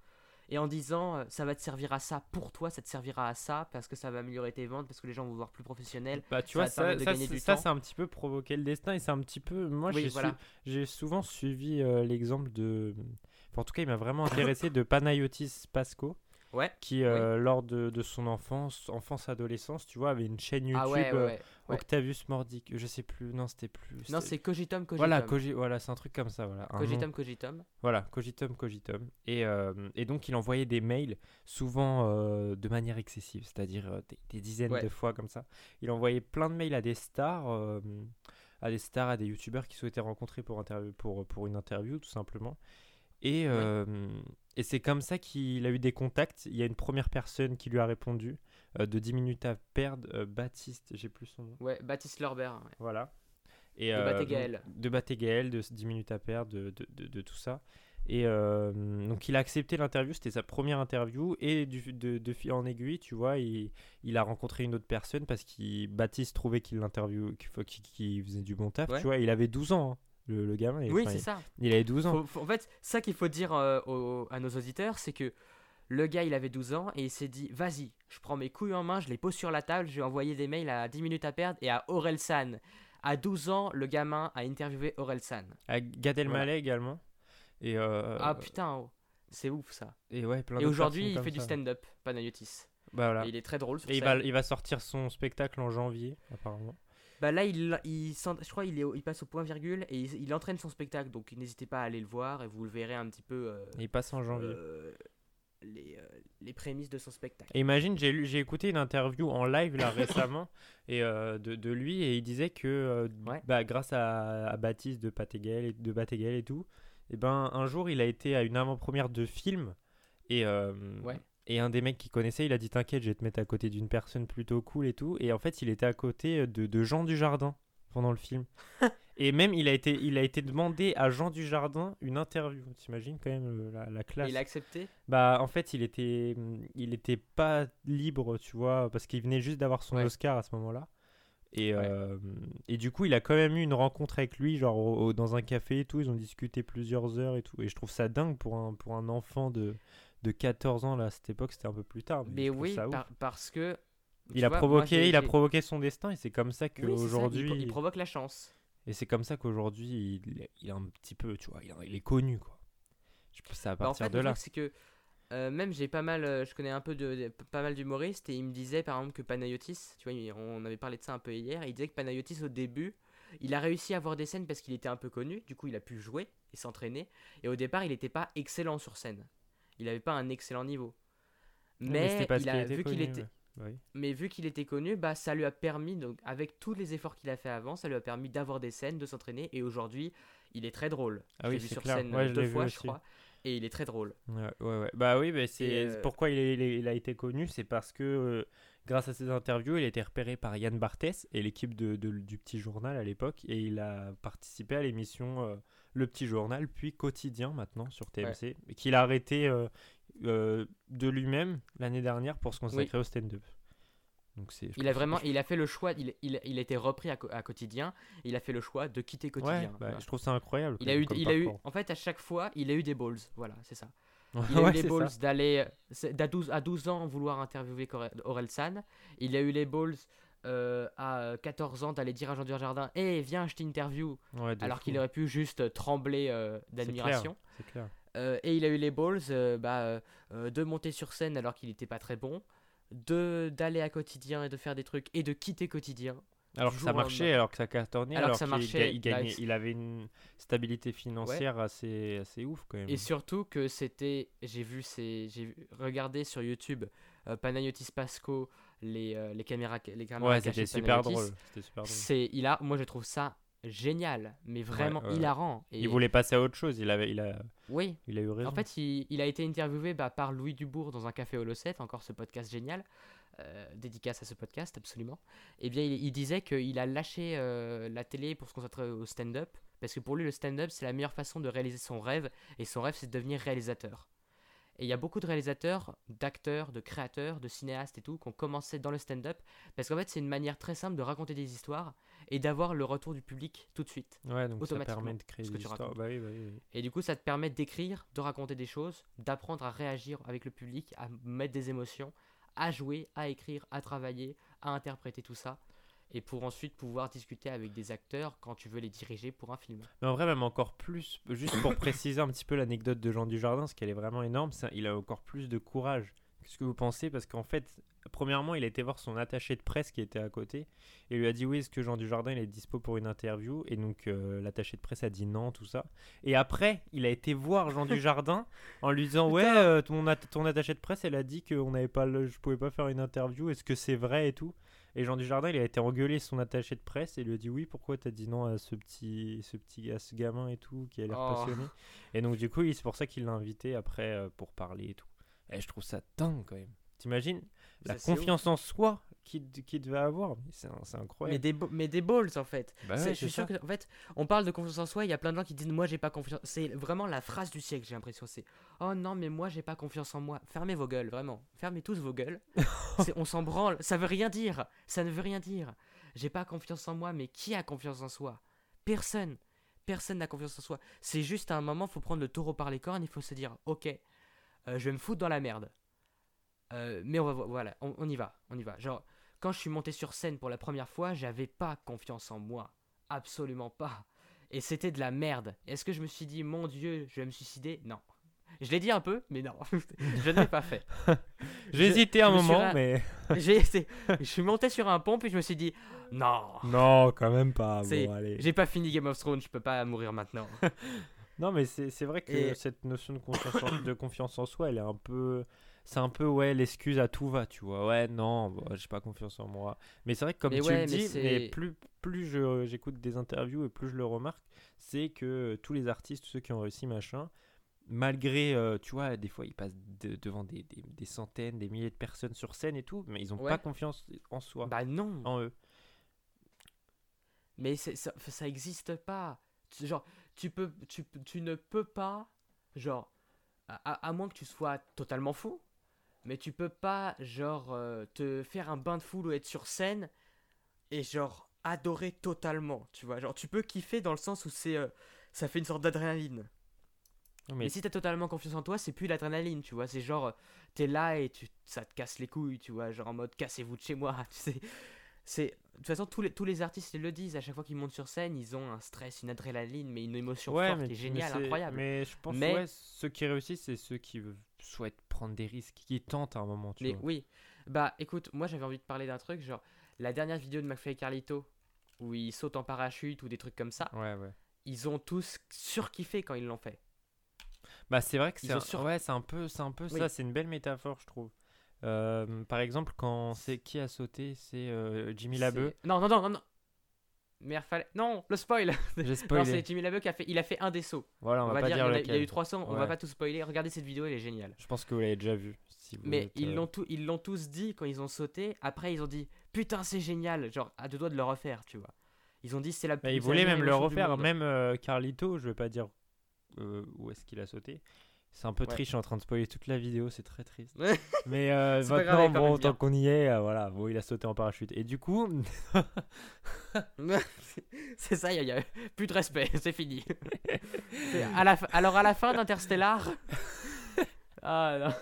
Et en disant euh, ça va te servir à ça pour toi, ça te servira à ça parce que ça va améliorer tes ventes, parce que les gens vont voir plus professionnel. Bah tu ça vois, ça, ça, ça, c'est un petit peu provoquer le destin et c'est un petit peu... Moi, Oui, j'ai voilà. su- j'ai souvent suivi euh, l'exemple de... enfin, en tout cas, il m'a vraiment intéressé de Panayotis Pasco, Ouais. qui, euh, lors de, de son enfance, enfance-adolescence, tu vois, avait une chaîne YouTube, ah ouais, ouais, ouais. ouais. Octavius Mordic, je sais plus, non, c'était plus... Non, c'est Cogitum Cogitum. Voilà, cogi- voilà c'est un truc comme ça, voilà. un nom. Cogitum Cogitum. Voilà, cogitum, cogitum. Et, euh, et donc, il envoyait des mails, souvent euh, de manière excessive, c'est-à-dire des, des dizaines de fois comme ça. Il envoyait plein de mails à des stars, à des stars, à des youtubeurs qui souhaitaient rencontrer pour, interview, pour, pour une interview, tout simplement. Et, euh, et c'est comme ça qu'il a eu des contacts. Il y a une première personne qui lui a répondu euh, de 10 minutes à perdre, euh, Baptiste, j'ai plus son nom. Ouais, Baptiste Lorbert. ouais. Voilà. Et, De Batégaël. De Batégaël, de 10 minutes à perdre, de, de, de- de tout ça. Et euh, donc il a accepté l'interview, c'était sa première interview. Et du, de, de fil en aiguille, tu vois, il, il a rencontré une autre personne parce qu'il Baptiste trouvait qu'il l'interview, qu'il faisait du bon taf. Ouais. Tu vois, il avait 12 ans, hein, le, le gamin. et, Oui, c'est il, ça. il avait 12 ans. Faut- faut- en fait, ça qu'il faut dire euh, aux- à nos auditeurs, c'est que le gars, il avait 12 ans et il s'est dit Vas-y, je prends mes couilles en main, je les pose sur la table, je vais envoyer des mails à 10 minutes à perdre et à Aurel San. À 12 ans, le gamin a interviewé Aurel San. À Gad Elmaleh également. Et, euh, ah putain, oh, c'est ouf ça. et ouais, plein Et aujourd'hui, il fait du stand-up, Panayotis. Bah, voilà. Et il est très drôle sur Et il va, il va sortir son spectacle en janvier, apparemment. Bah là, il, il, je crois il, est il passe au point virgule et il, il entraîne son spectacle. Donc n'hésitez pas à aller le voir et vous le verrez un petit peu euh, il passe en janvier. euh, les, euh, les prémices de son spectacle. Et imagine, j'ai écouté une interview en live là récemment et de, de lui et il disait que Ouais. bah, grâce à, à Baptiste de Patégal et de Batégal et tout, et ben un jour il a été à une avant-première de film et Ouais. Et un des mecs qui connaissait, il a dit t'inquiète, je vais te mettre à côté d'une personne plutôt cool et tout et en fait il était à côté de, de Jean Dujardin pendant le film. et même il a été il a été demandé à Jean Dujardin une interview. T'imagines quand même le- la, la classe. Il a accepté? Bah en fait il était il était pas libre tu vois parce qu'il venait juste d'avoir son Ouais. Oscar à ce moment-là Et, Ouais. euh, et du coup, il a quand même eu une rencontre avec lui, genre au- au- dans un café et tout. Ils ont discuté plusieurs heures et tout. Et je trouve ça dingue pour un, pour un enfant de, de 14 ans. Là, à cette époque, c'était un peu plus tard. Mais oui, par- parce que. il a vois, provoqué, il a provoqué son destin. Et c'est comme ça Oui, il qu'aujourd'hui. il, provoque la chance. Et c'est comme ça qu'aujourd'hui, il, est- il est un petit peu, tu vois, il, est- il est connu, quoi. Je pense c'est à Bah, en partir fait, de là. c'est que euh, même j'ai pas mal, euh, je connais un peu de, de- pas mal d'humoristes et il me disait par exemple que Panayotis, tu vois, on avait parlé de ça un peu hier, il disait que Panayotis au début, il a réussi à avoir des scènes parce qu'il était un peu connu, du coup il a pu jouer et s'entraîner, et au départ il n'était pas excellent sur scène, il avait pas un excellent niveau. Ouais, Mais, il a, vu qu'il connu, était, ouais. Bah oui. mais vu qu'il était connu, bah ça lui a permis, donc avec tous les efforts qu'il a fait avant, ça lui a permis d'avoir des scènes, de s'entraîner, et aujourd'hui il est très drôle. Ah oui, vu sur clair. scène Ouais, euh, je deux fois, je crois, et il est très drôle. Ouais, ouais, ouais. Bah oui, mais c'est euh, pourquoi il, est- il est- il a été connu, c'est parce que euh, grâce à ses interviews, il a été repéré par Yann Barthès et l'équipe de, de- du Petit Journal à l'époque, et il a participé à l'émission euh, Le Petit Journal, puis Quotidien maintenant sur TMC, et qu'il a arrêté euh, euh, de lui-même l'année dernière pour se consacrer au stand-up. Donc Il a vraiment, il a fait le choix, il, il, il a été repris à, à quotidien, il a fait le choix de quitter Ouais, quotidien. bah, Voilà. je trouve ça incroyable. Il a eu, il a eu, en fait, à chaque fois, il a eu des balls. Voilà, c'est ça. Il a Ouais, eu les balls d'aller, d'à 12, à 12 ans, vouloir interviewer Orelsan. Il a eu les balls euh, à 14 ans d'aller dire à Jean Dujardin, hé, viens, je t'interview. Ouais, Alors qu'il aurait pu juste trembler euh, d'admiration. C'est clair. Euh, et il a eu les balls bah, de monter sur scène alors qu'il n'était pas très bon, de d'aller à quotidien et de faire des trucs et de quitter quotidien. Alors que ça marchait, alors que ça cartonnait, Alors alors, que ça ga- marchait, il, gagnait, il avait une stabilité financière assez, assez ouf quand même. Et surtout que c'était, j'ai vu, j'ai regardé sur YouTube euh, Panayotis Pasco, les, euh, les caméras, les caméras ouais, c'était super drôle. C'était super drôle. C'est, il a, moi je trouve ça génial, mais vraiment ouais, ouais. hilarant. Et Il voulait passer à autre chose, il, avait, il, a, oui, il a eu raison. En fait, il, il a été interviewé bah, par Louis Dubourg dans un café Holocet, encore ce podcast génial, euh, dédicace à ce podcast, absolument. Et bien, il, il disait qu'il a lâché euh, la télé pour se concentrer au stand-up, parce que pour lui, le stand-up, c'est la meilleure façon de réaliser son rêve, et son rêve, c'est de devenir réalisateur. Et il y a beaucoup de réalisateurs, d'acteurs, de créateurs, de cinéastes et tout, qui ont commencé dans le stand-up, parce qu'en fait, c'est une manière très simple de raconter des histoires et d'avoir le retour du public tout de suite. ouais, donc ça permet de créer des histoires. Bah oui, bah oui, oui. Et du coup, ça te permet d'écrire, de raconter des choses, d'apprendre à réagir avec le public, à mettre des émotions, à jouer, à écrire, à travailler, à interpréter tout ça. Et pour ensuite pouvoir discuter avec des acteurs quand tu veux les diriger pour un film. Mais en vrai, même encore plus, juste pour préciser un petit peu l'anecdote de Jean Dujardin, parce qu'elle est vraiment énorme, ça- il a encore plus de courage. Qu'est-ce que vous pensez Parce qu'en fait, premièrement, il a été voir son attaché de presse qui était à côté et lui a dit oui, est-ce que Jean Dujardin il est dispo pour une interview? Et donc euh, l'attaché de presse a dit non, tout ça. Et après, il a été voir Jean Dujardin en lui disant ouais, euh, ton, at- ton attaché de presse, elle a dit que on n'avait pas, le- je pouvais pas faire une interview. Est-ce que c'est vrai et tout? Et Jean Dujardin, il a été engueulé son attaché de presse et lui a dit oui, pourquoi t'as dit non à ce petit, ce petit, à ce gamin et tout qui a l'air Oh. passionné. Et donc du coup, c'est pour ça qu'il l'a invité après euh, pour parler et tout. Et je trouve ça dingue quand même. T'imagines la confiance en soi qu'il qu'il devait avoir C'est Mais incroyable. des, mais des balls en fait. Bah ouais, je suis sûr ça. que, en fait, on parle de confiance en soi. Il y a plein de gens qui disent Moi, j'ai pas confiance. C'est vraiment la phrase du siècle, j'ai l'impression. C'est Oh non, mais moi, j'ai pas confiance en moi. Fermez vos gueules, vraiment. Fermez tous vos gueules. On s'en branle. Ça veut rien dire. Ça ne veut rien dire. J'ai pas confiance en moi, mais qui a confiance en soi? Personne. Personne n'a confiance en soi. C'est juste à un moment, faut prendre le taureau par les cornes. Il faut se dire Ok, euh, je vais me foutre dans la merde. Euh, mais on va vo- voilà, on, on y va, on y va. Genre, quand je suis monté sur scène pour la première fois, j'avais pas confiance en moi. Absolument pas. Et c'était de la merde. Est-ce que je me suis dit, mon Dieu, je vais me suicider? Non. Je l'ai dit un peu, mais non. je ne l'ai pas fait. J'ai hésité un moment, ra- mais je suis monté sur un pont, puis je me suis dit, non. non, quand même pas. Bon. J'ai pas fini Game of Thrones, je peux pas mourir maintenant. Non, mais c'est c'est vrai que Et- cette notion de confiance, en, de confiance en soi, elle est un peu. C'est un peu, ouais, l'excuse à tout va, tu vois. Ouais, non, bah, j'ai pas confiance en moi. Mais c'est vrai que, comme Mais tu ouais, le mais dis, c'est- mais plus, plus je- j'écoute des interviews et plus je le remarque, c'est que tous les artistes, tous ceux qui ont réussi, machin, malgré, euh, tu vois, des fois ils passent de- devant des, des- des centaines, des milliers de personnes sur scène et tout, mais ils ont Ouais. pas confiance en soi, bah non. en eux. Mais ça, ça existe pas. Genre, tu, peux, tu, tu ne peux pas, genre, à- à moins que tu sois totalement fou, mais tu peux pas, genre, euh, te faire un bain de foule ou être sur scène et genre adorer totalement, tu vois. Genre tu peux kiffer dans le sens où c'est euh, ça fait une sorte d'adrénaline. Mais si t'as totalement confiance en toi, c'est plus l'adrénaline, tu vois. C'est genre, euh, t'es là et tu, ça te casse les couilles, tu vois. Genre en mode, cassez-vous de chez moi, tu sais. C'est, de toute façon, tous les, tous les artistes ils le disent. À chaque fois qu'ils montent sur scène, ils ont un stress, une adrénaline, mais une émotion ouais, forte mais, qui est mais géniale, incroyable. Mais je pense Mais- ouais, ceux qui réussissent, c'est ceux qui souhaitent prendre des risques, qui tentent à un moment, tu Mais vois. oui, bah écoute, moi j'avais envie de parler d'un truc, genre la dernière vidéo de McFly et Carlito, où ils sautent en parachute ou des trucs comme ça, Ouais, ouais. ils ont tous surkiffé quand ils l'ont fait. Bah c'est vrai que c'est un... sur- ouais, c'est un peu c'est un peu Oui. ça, c'est une belle métaphore, je trouve. Euh, par exemple, quand c'est qui a sauté, c'est euh, Jimmy Labeu. Non, non, non, non, non. Merde, fallait. Non, le spoil J'ai Non, c'est Jimmy Labeu qui a fait. Il a fait un des sauts. Voilà, on, On, va, va pas dire, dire, il, y a, eu 300, on va Ouais. pas tout spoiler. Regardez cette vidéo, elle est géniale. Je pense que vous l'avez déjà vu. si vous Mais êtes, ils euh, l'ont tout, ils l'ont tous dit quand ils ont sauté. Après, ils ont dit putain, c'est génial. Genre, à deux doigts de le refaire, tu vois. Ils ont dit c'est la bah, plus. ils c'est la voulaient même le refaire, même euh, Carlito, je vais pas dire où est-ce qu'il a sauté. C'est un peu Ouais. triste, je suis en train de spoiler toute la vidéo, c'est très triste. Mais euh, grave, maintenant, bon, tant qu'on y est, euh, voilà, bon, il a sauté en parachute. Et du coup, c'est ça, il y, a plus de respect, c'est fini. À la alors à la fin d'Interstellar. ah non.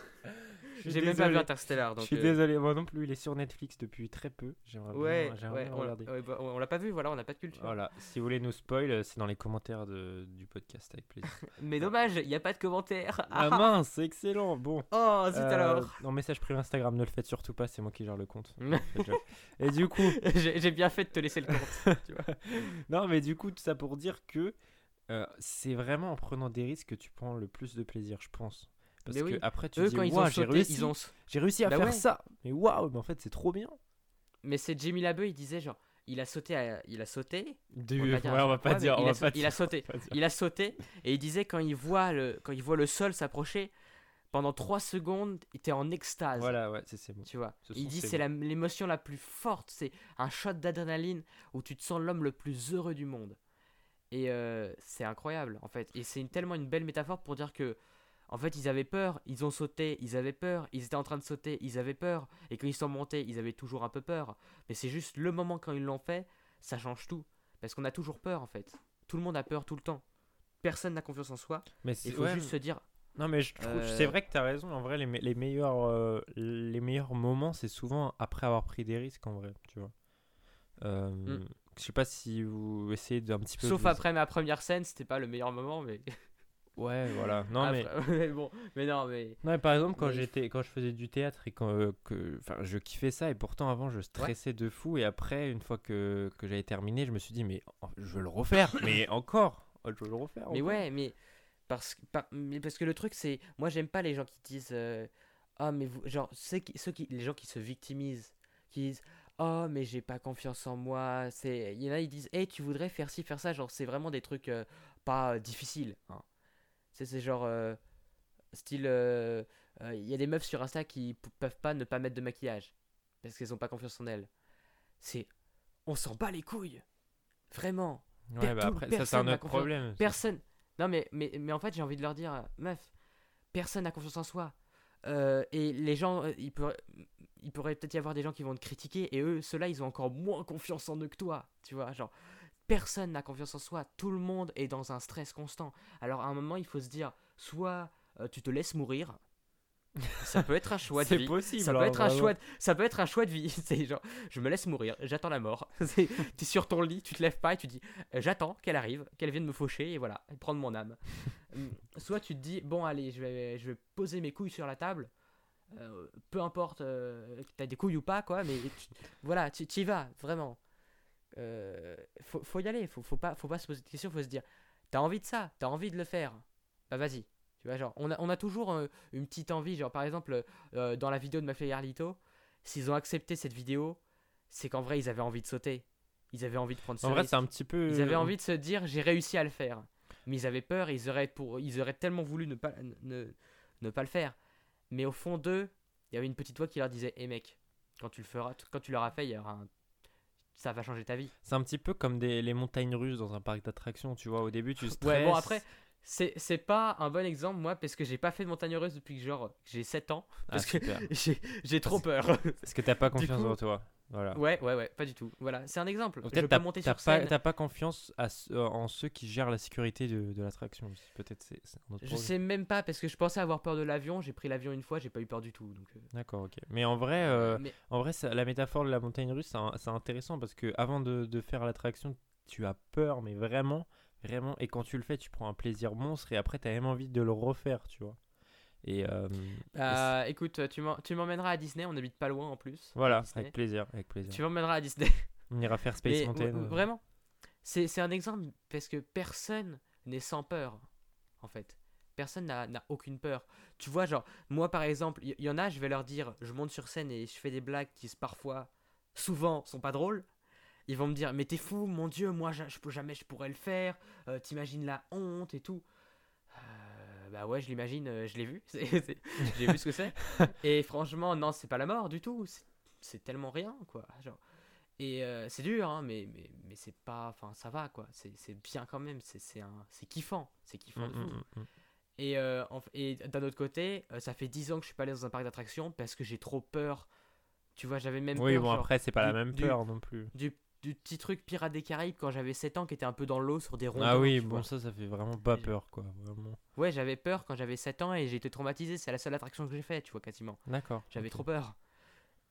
Je J'ai même pas vu. Interstellar. Je Donc, suis euh, désolé, moi non plus, il est sur Netflix depuis très peu. J'aimerais Ouais, bien, ouais, on, regarder. ouais, bah, on l'a pas vu, voilà, on n'a pas de culture. Voilà, si vous voulez nous spoil, euh, c'est dans les commentaires de- du podcast avec plaisir. Mais dommage, il n'y a pas de commentaires. ah mince, c'est excellent. Bon. Oh, zut Euh, alors. En message privé Instagram, ne le faites surtout pas, c'est moi qui gère le compte. Et du coup, J'ai j'ai bien fait de te laisser le compte. tu vois. non mais du coup, tout ça pour dire que euh, c'est vraiment en prenant des risques que tu prends le plus de plaisir, je pense. Parce Mais que oui. après tu Eux, dis, quand ils Ouah, ont j'ai sauté, réussi, ils ont. j'ai réussi à Bah faire ouais. ça. Mais waouh, mais en fait c'est trop bien. Mais c'est Jimmy Labeu, il disait genre, il a sauté, à- il a sauté. Du- On va pas dire ouais, on va pas dire, il, a, sauté. Il a sauté et il disait quand il voit le, quand il voit le sol s'approcher, pendant 3 secondes, il était en extase. Voilà, ouais, c'est c'est bon. Tu vois. Ce Il dit ces c'est la- l'émotion la plus forte, c'est un shot d'adrénaline où tu te sens l'homme le plus heureux du monde. Et euh, c'est incroyable en fait. Et c'est une- tellement une belle métaphore pour dire que en fait ils avaient peur, ils ont sauté, ils avaient peur, ils étaient en train de sauter, ils avaient peur. Et quand ils sont montés, ils avaient toujours un peu peur. Mais c'est juste le moment quand ils l'ont fait, ça change tout. Parce qu'on a toujours peur en fait. Tout le monde a peur tout le temps. Personne n'a confiance en soi. Mais Il faut ouais, juste se dire Non mais je trouve, Euh, c'est vrai que tu as raison. En vrai, les, me- les meilleurs, euh, les meilleurs moments, c'est souvent après avoir pris des risques. En vrai, tu vois. Euh, Mm. Je sais pas si vous essayez d'un petit peu. Sauf vous- après ma première scène, c'était pas le meilleur moment, mais. Ouais, voilà. Non mais. Après- mais bon, mais non, mais. Non, mais par exemple, quand Mais j'étais, quand je faisais du théâtre et quand, euh, que, enfin, je kiffais ça et pourtant avant je stressais de fou et après une fois que, que j'avais terminé, je me suis dit mais oh, je veux le refaire, mais encore, oh, je veux le refaire. Mais encore. ouais, mais parce, que- par- mais parce que le truc c'est, moi j'aime pas les gens qui disent, euh, ah mais vous, genre ceux qui, ceux qui, les gens qui se victimisent, qui disent, oh mais j'ai pas confiance en moi, c'est, il y en a ils disent, hey tu voudrais faire ci faire ça, genre c'est vraiment des trucs euh, pas euh, difficiles. hein. C'est genre euh, style, euh, euh, il y a des meufs sur Insta qui peuvent pas ne pas mettre de maquillage parce qu'elles ont pas confiance en elles. C'est, on s'en bat les couilles, vraiment. Ouais, bah après ça c'est personne un autre problème. Personne. Non, mais, mais, mais en fait, j'ai envie de leur dire, euh, meuf, personne n'a confiance en soi. Euh, et les gens, euh, il il pourrait peut-être y avoir des gens qui vont te critiquer, et eux, ceux-là, ils ont encore moins confiance en eux que toi. Tu vois, genre, personne n'a confiance en soi. Tout le monde est dans un stress constant. Alors, à un moment, il faut se dire, soit euh, tu te laisses mourir. Ça peut être un choix de C'est vie. possible. Ça peut hein, être un choix. de- Ça peut être un choix de vie. C'est genre, je me laisse mourir, j'attends la mort. C'est- T'es sur ton lit, tu te lèves pas et tu dis, euh, j'attends qu'elle arrive, qu'elle vienne me faucher et voilà, prendre mon âme. Hum, Soit tu te dis, bon allez, je vais, je vais poser mes couilles sur la table. euh, peu importe, euh, t'as des couilles ou pas, quoi, mais tu- voilà, tu y vas, vraiment. Euh, faut, faut y aller, faut, faut, pas, faut pas se poser de questions, faut se dire, t'as envie de ça, t'as envie de le faire, bah vas-y. Tu vois, genre, on a, on a toujours euh, une petite envie, genre par exemple, euh, dans la vidéo de Mafia Yarlito, s'ils ont accepté cette vidéo, c'est qu'en vrai, ils avaient envie de sauter. Ils avaient envie de prendre ce En vrai, c'est un petit peu. Ils avaient envie de se dire, j'ai réussi à le faire. Mais ils avaient peur, ils auraient, pour, ils auraient tellement voulu ne pas, ne, ne pas le faire. Mais au fond d'eux, il y avait une petite voix qui leur disait, hé mec, quand tu le feras, quand tu l'auras fait, il y aura un- ça va changer ta vie. C'est un petit peu comme des, les montagnes russes dans un parc d'attractions, tu vois. Au début, tu stresses. Ouais, bon après, c'est c'est pas un bon exemple, moi, parce que j'ai pas fait de montagne russe depuis que genre j'ai 7 ans. Ah, Parce que super. j'ai j'ai trop peur. Parce que t'as pas confiance coup- en toi. Voilà. Ouais, ouais, ouais, pas du tout. Voilà, c'est un exemple. Peut-être t'as monter sur pas, confiance à euh, en ceux qui gèrent la sécurité de, de l'attraction. Peut-être c'est Je sais même pas parce que je pensais avoir peur de l'avion. J'ai pris l'avion une fois, j'ai pas eu peur du tout. Donc, euh, D'accord, ok. Mais en vrai, euh, mais en vrai ça- la métaphore de la montagne russe, c'est intéressant parce que avant de, de faire l'attraction, tu as peur, mais vraiment, vraiment. Et quand tu le fais, tu prends un plaisir monstre et après, tu as même envie de le refaire, tu vois. Et, euh, et euh, écoute, tu m'emmèneras à Disney. On habite pas loin en plus. voilà, avec plaisir, avec plaisir. Tu m'emmèneras à Disney. On ira faire Space Mais Mountain. euh. Vraiment, c'est un exemple parce que personne n'est sans peur, en fait. Personne n'a aucune peur. Tu vois, genre, moi par exemple, il y, y en a, je vais leur dire, je monte sur scène et je fais des blagues qui parfois, souvent, sont pas drôles. Ils vont me dire, mais t'es fou, mon dieu, moi je, je jamais je pourrais le faire. euh, T'imagines la honte et tout. Bah ouais, je l'imagine, euh, je l'ai vu. J'ai vu ce que c'est. Et franchement, non, c'est pas la mort du tout. c'est- tellement rien, quoi. Genre. Et euh, c'est dur, hein, mais, mais, mais c'est pas. Enfin, ça va, quoi. C'est bien quand même. C'est c'est un- c'est kiffant. C'est kiffant de Mm, fou. mm, mm. Et, euh, et d'un autre côté, ça fait 10 ans que je suis pas allé dans un parc d'attractions parce que j'ai trop peur. Tu vois, j'avais même Oui, peur bon, genre, après, c'est pas la même du- peur non plus. du, du petit truc Pirates des Caraïbes quand j'avais 7 ans qui était un peu dans l'eau sur des rondins. Ah oui, bon, vois. ça, ça fait vraiment pas peur, quoi. Vraiment. Ouais, j'avais peur quand j'avais 7 ans et j'ai été traumatisé. C'est la seule attraction que j'ai fait, tu vois, quasiment. D'accord. J'avais trop peur.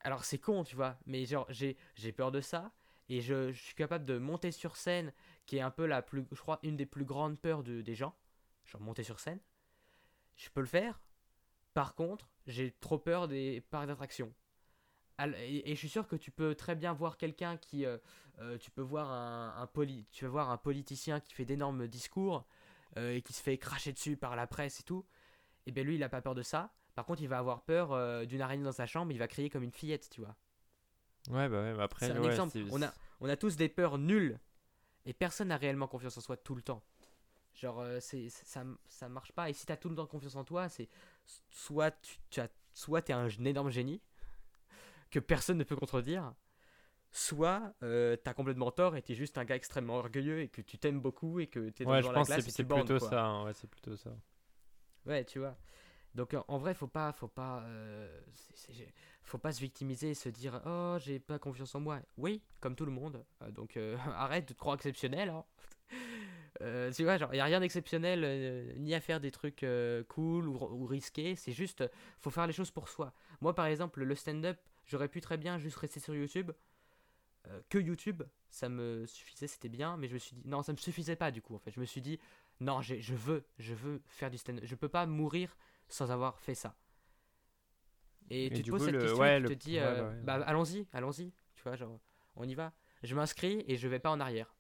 Alors c'est con, tu vois, mais genre j'ai j'ai peur de ça et je, je suis capable de monter sur scène, qui est un peu la plus, je crois, une des plus grandes peurs de, des gens. Genre monter sur scène, je peux le faire. Par contre, j'ai trop peur des parcs d'attractions. Et, et je suis sûr que tu peux très bien voir quelqu'un qui, euh, euh, tu peux voir un, un poli, tu vas voir un politicien qui fait d'énormes discours euh, et qui se fait cracher dessus par la presse et tout. Et bien lui, il a pas peur de ça. Par contre, il va avoir peur euh, d'une araignée dans sa chambre, il va crier comme une fillette, tu vois. Ouais, bah ouais, bah après, C'est un ouais, exemple. c'est- On a, on a tous des peurs nulles et personne n'a réellement confiance en soi tout le temps. Genre, c'est, ça, ça marche pas. Et si t'as tout le temps confiance en toi, c'est soit tu, tu as, soit t'es un énorme génie que personne ne peut contredire, soit euh, t'as complètement tort et t'es juste un gars extrêmement orgueilleux et que tu t'aimes beaucoup et que t'es Ouais, devant je la pense glace c'est plutôt quoi. ça. hein, Ouais, c'est plutôt ça. Ouais, tu vois. Donc en- vrai, faut pas, faut pas, euh, c'est- c'est- faut pas se victimiser et se dire oh j'ai pas confiance en moi. Oui, comme tout le monde. Euh, donc euh, arrête de te croire exceptionnel. hein. Tu vois, genre y a rien d'exceptionnel ni à faire des trucs cool ou, ou risqués. C'est juste, faut faire les choses pour soi. Moi par exemple, le stand-up, j'aurais pu très bien juste rester sur YouTube. Euh, que YouTube, ça me suffisait, c'était bien, mais je me suis dit non, ça me suffisait pas du coup. En fait, je me suis dit non, je veux, je veux faire du stand-up. Je peux pas mourir sans avoir fait ça. Et, Et tu te poses coup, cette le- question ouais, et tu le- te dis, ouais, euh, bah ouais, bah, allons-y, allons-y, tu vois, genre, on y va. Je m'inscris et je vais pas en arrière,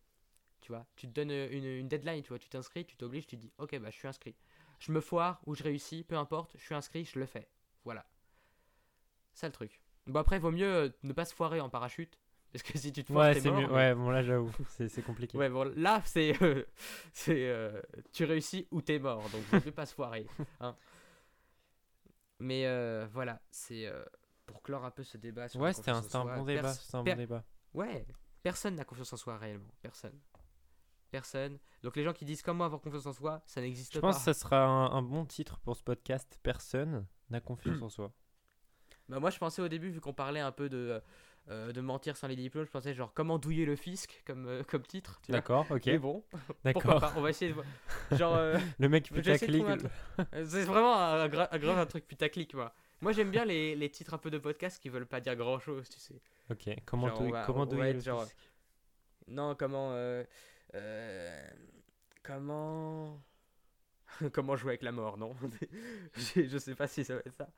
tu vois. Tu te donnes une, une deadline, tu vois, tu t'inscris, tu t'obliges, tu dis, ok, bah je suis inscrit. Je me foire ou je réussis, peu importe, je suis inscrit, je le fais. Voilà. C'est le truc. Bon après, vaut mieux euh, ne pas se foirer en parachute, parce que si tu te foires, Ouais, c'est mieux. Ouais, bon, là, j'avoue, c'est compliqué. Ouais, bon, là, c'est. euh, c'est euh, tu réussis ou t'es mort, donc je ne vais pas se foirer. hein. Mais euh, voilà, c'est. pour clore un peu ce débat sur Ouais, c'était un, un bon débat. C'était un bon débat. Ouais, personne n'a confiance en soi réellement. Personne. Personne. Donc les gens qui disent comment avoir confiance en soi, ça n'existe Je pas. pense que ça sera un, un bon titre pour ce podcast. Personne n'a confiance en soi. Bah, moi, je pensais au début, vu qu'on parlait un peu de, euh, de mentir sans les diplômes, je pensais genre comment douiller le fisc comme, euh, comme titre. D'accord, ok. Mais bon, pourquoi D'accord. pas On va essayer de voir. Genre. euh, Le mec putaclic. C'est vraiment un, un truc putaclic, moi. Moi, j'aime bien les, les titres un peu de podcast qui veulent pas dire grand chose, tu sais. Ok, comment Genre, on douiller- va- comment on douiller être le genre- fisc? Non, comment. comment. comment jouer avec la mort, non? Je, je sais pas si ça va être ça.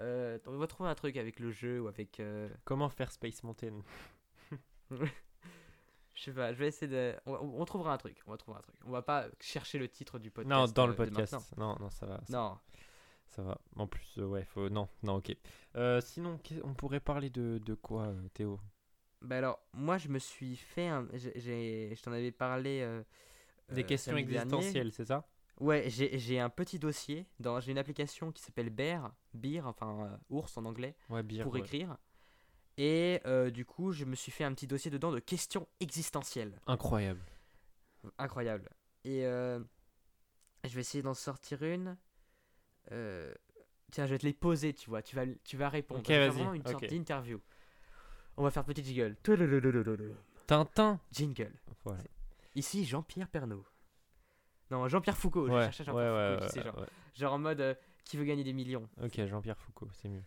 Euh, on va trouver un truc avec le jeu ou avec. euh, Comment faire Space Mountain? Je sais pas, je vais essayer de. On, on- on trouvera un truc, on va trouver un truc. On va pas chercher le titre du podcast. Non, dans euh, le podcast. Non, non, ça va. Ça, Non, ça va. En plus, euh, ouais, faut. Non, non, ok. Sinon, on pourrait parler de, de quoi, Théo? Bah alors, moi je me suis fait un. Je t'en avais parlé. Des questions existentielles, c'est ça? Ouais, j'ai un petit dossier. dans J'ai une application qui s'appelle Bear, Beer, enfin euh, ours en anglais, Ouais, pour écrire. Et euh, du coup, je me suis fait un petit dossier dedans de questions existentielles. Incroyable. Incroyable. Et euh, je vais essayer d'en sortir une. Tiens, je vais te les poser, tu vois. Tu vas, tu vas répondre. Ok, vas-y, vraiment une sorte ok. d'interview. On va faire petit jingle. Tintin Jingle. Voilà. Ici Jean-Pierre Pernaud. Non, Jean-Pierre Foucault. Je Ouais, ouais, Jean-Pierre Foucault. tu sais, genre, genre en mode euh, qui veut gagner des millions. Ok, Jean-Pierre Foucault, c'est mieux.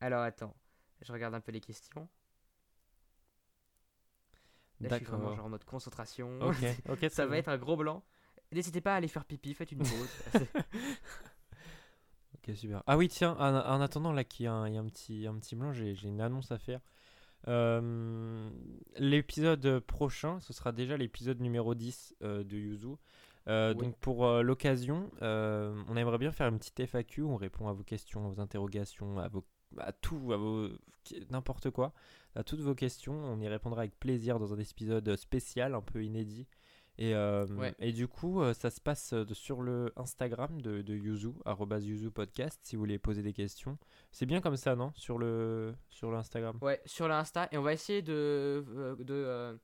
Alors attends, je regarde un peu les questions. Là, je suis vraiment D'accord. genre en mode concentration. Ok, ok, Ça va bien. être un gros blanc. N'hésitez pas à aller faire pipi, faites une pause. Ok, super. Ah oui, tiens, en, en attendant, là, qu'il y a un, il y a un petit, un petit blanc, j'ai j'ai une annonce à faire. Euh, l'épisode prochain, ce sera déjà l'épisode numéro 10 euh, de Yuzu. Euh, Oui. Donc pour euh, l'occasion, euh, on aimerait bien faire une petite FAQ, on répond à vos questions, à vos interrogations, à, vos, à tout, à vos n'importe quoi, à toutes vos questions. On y répondra avec plaisir dans un épisode spécial, un peu inédit. Et, Ouais. et du coup, ça se passe sur le Instagram de, de Yuzu, Yuzu Podcast, si vous voulez poser des questions. C'est bien comme ça, non? Sur le sur l'Instagram? Ouais, sur l'Insta. Et on va essayer de, de,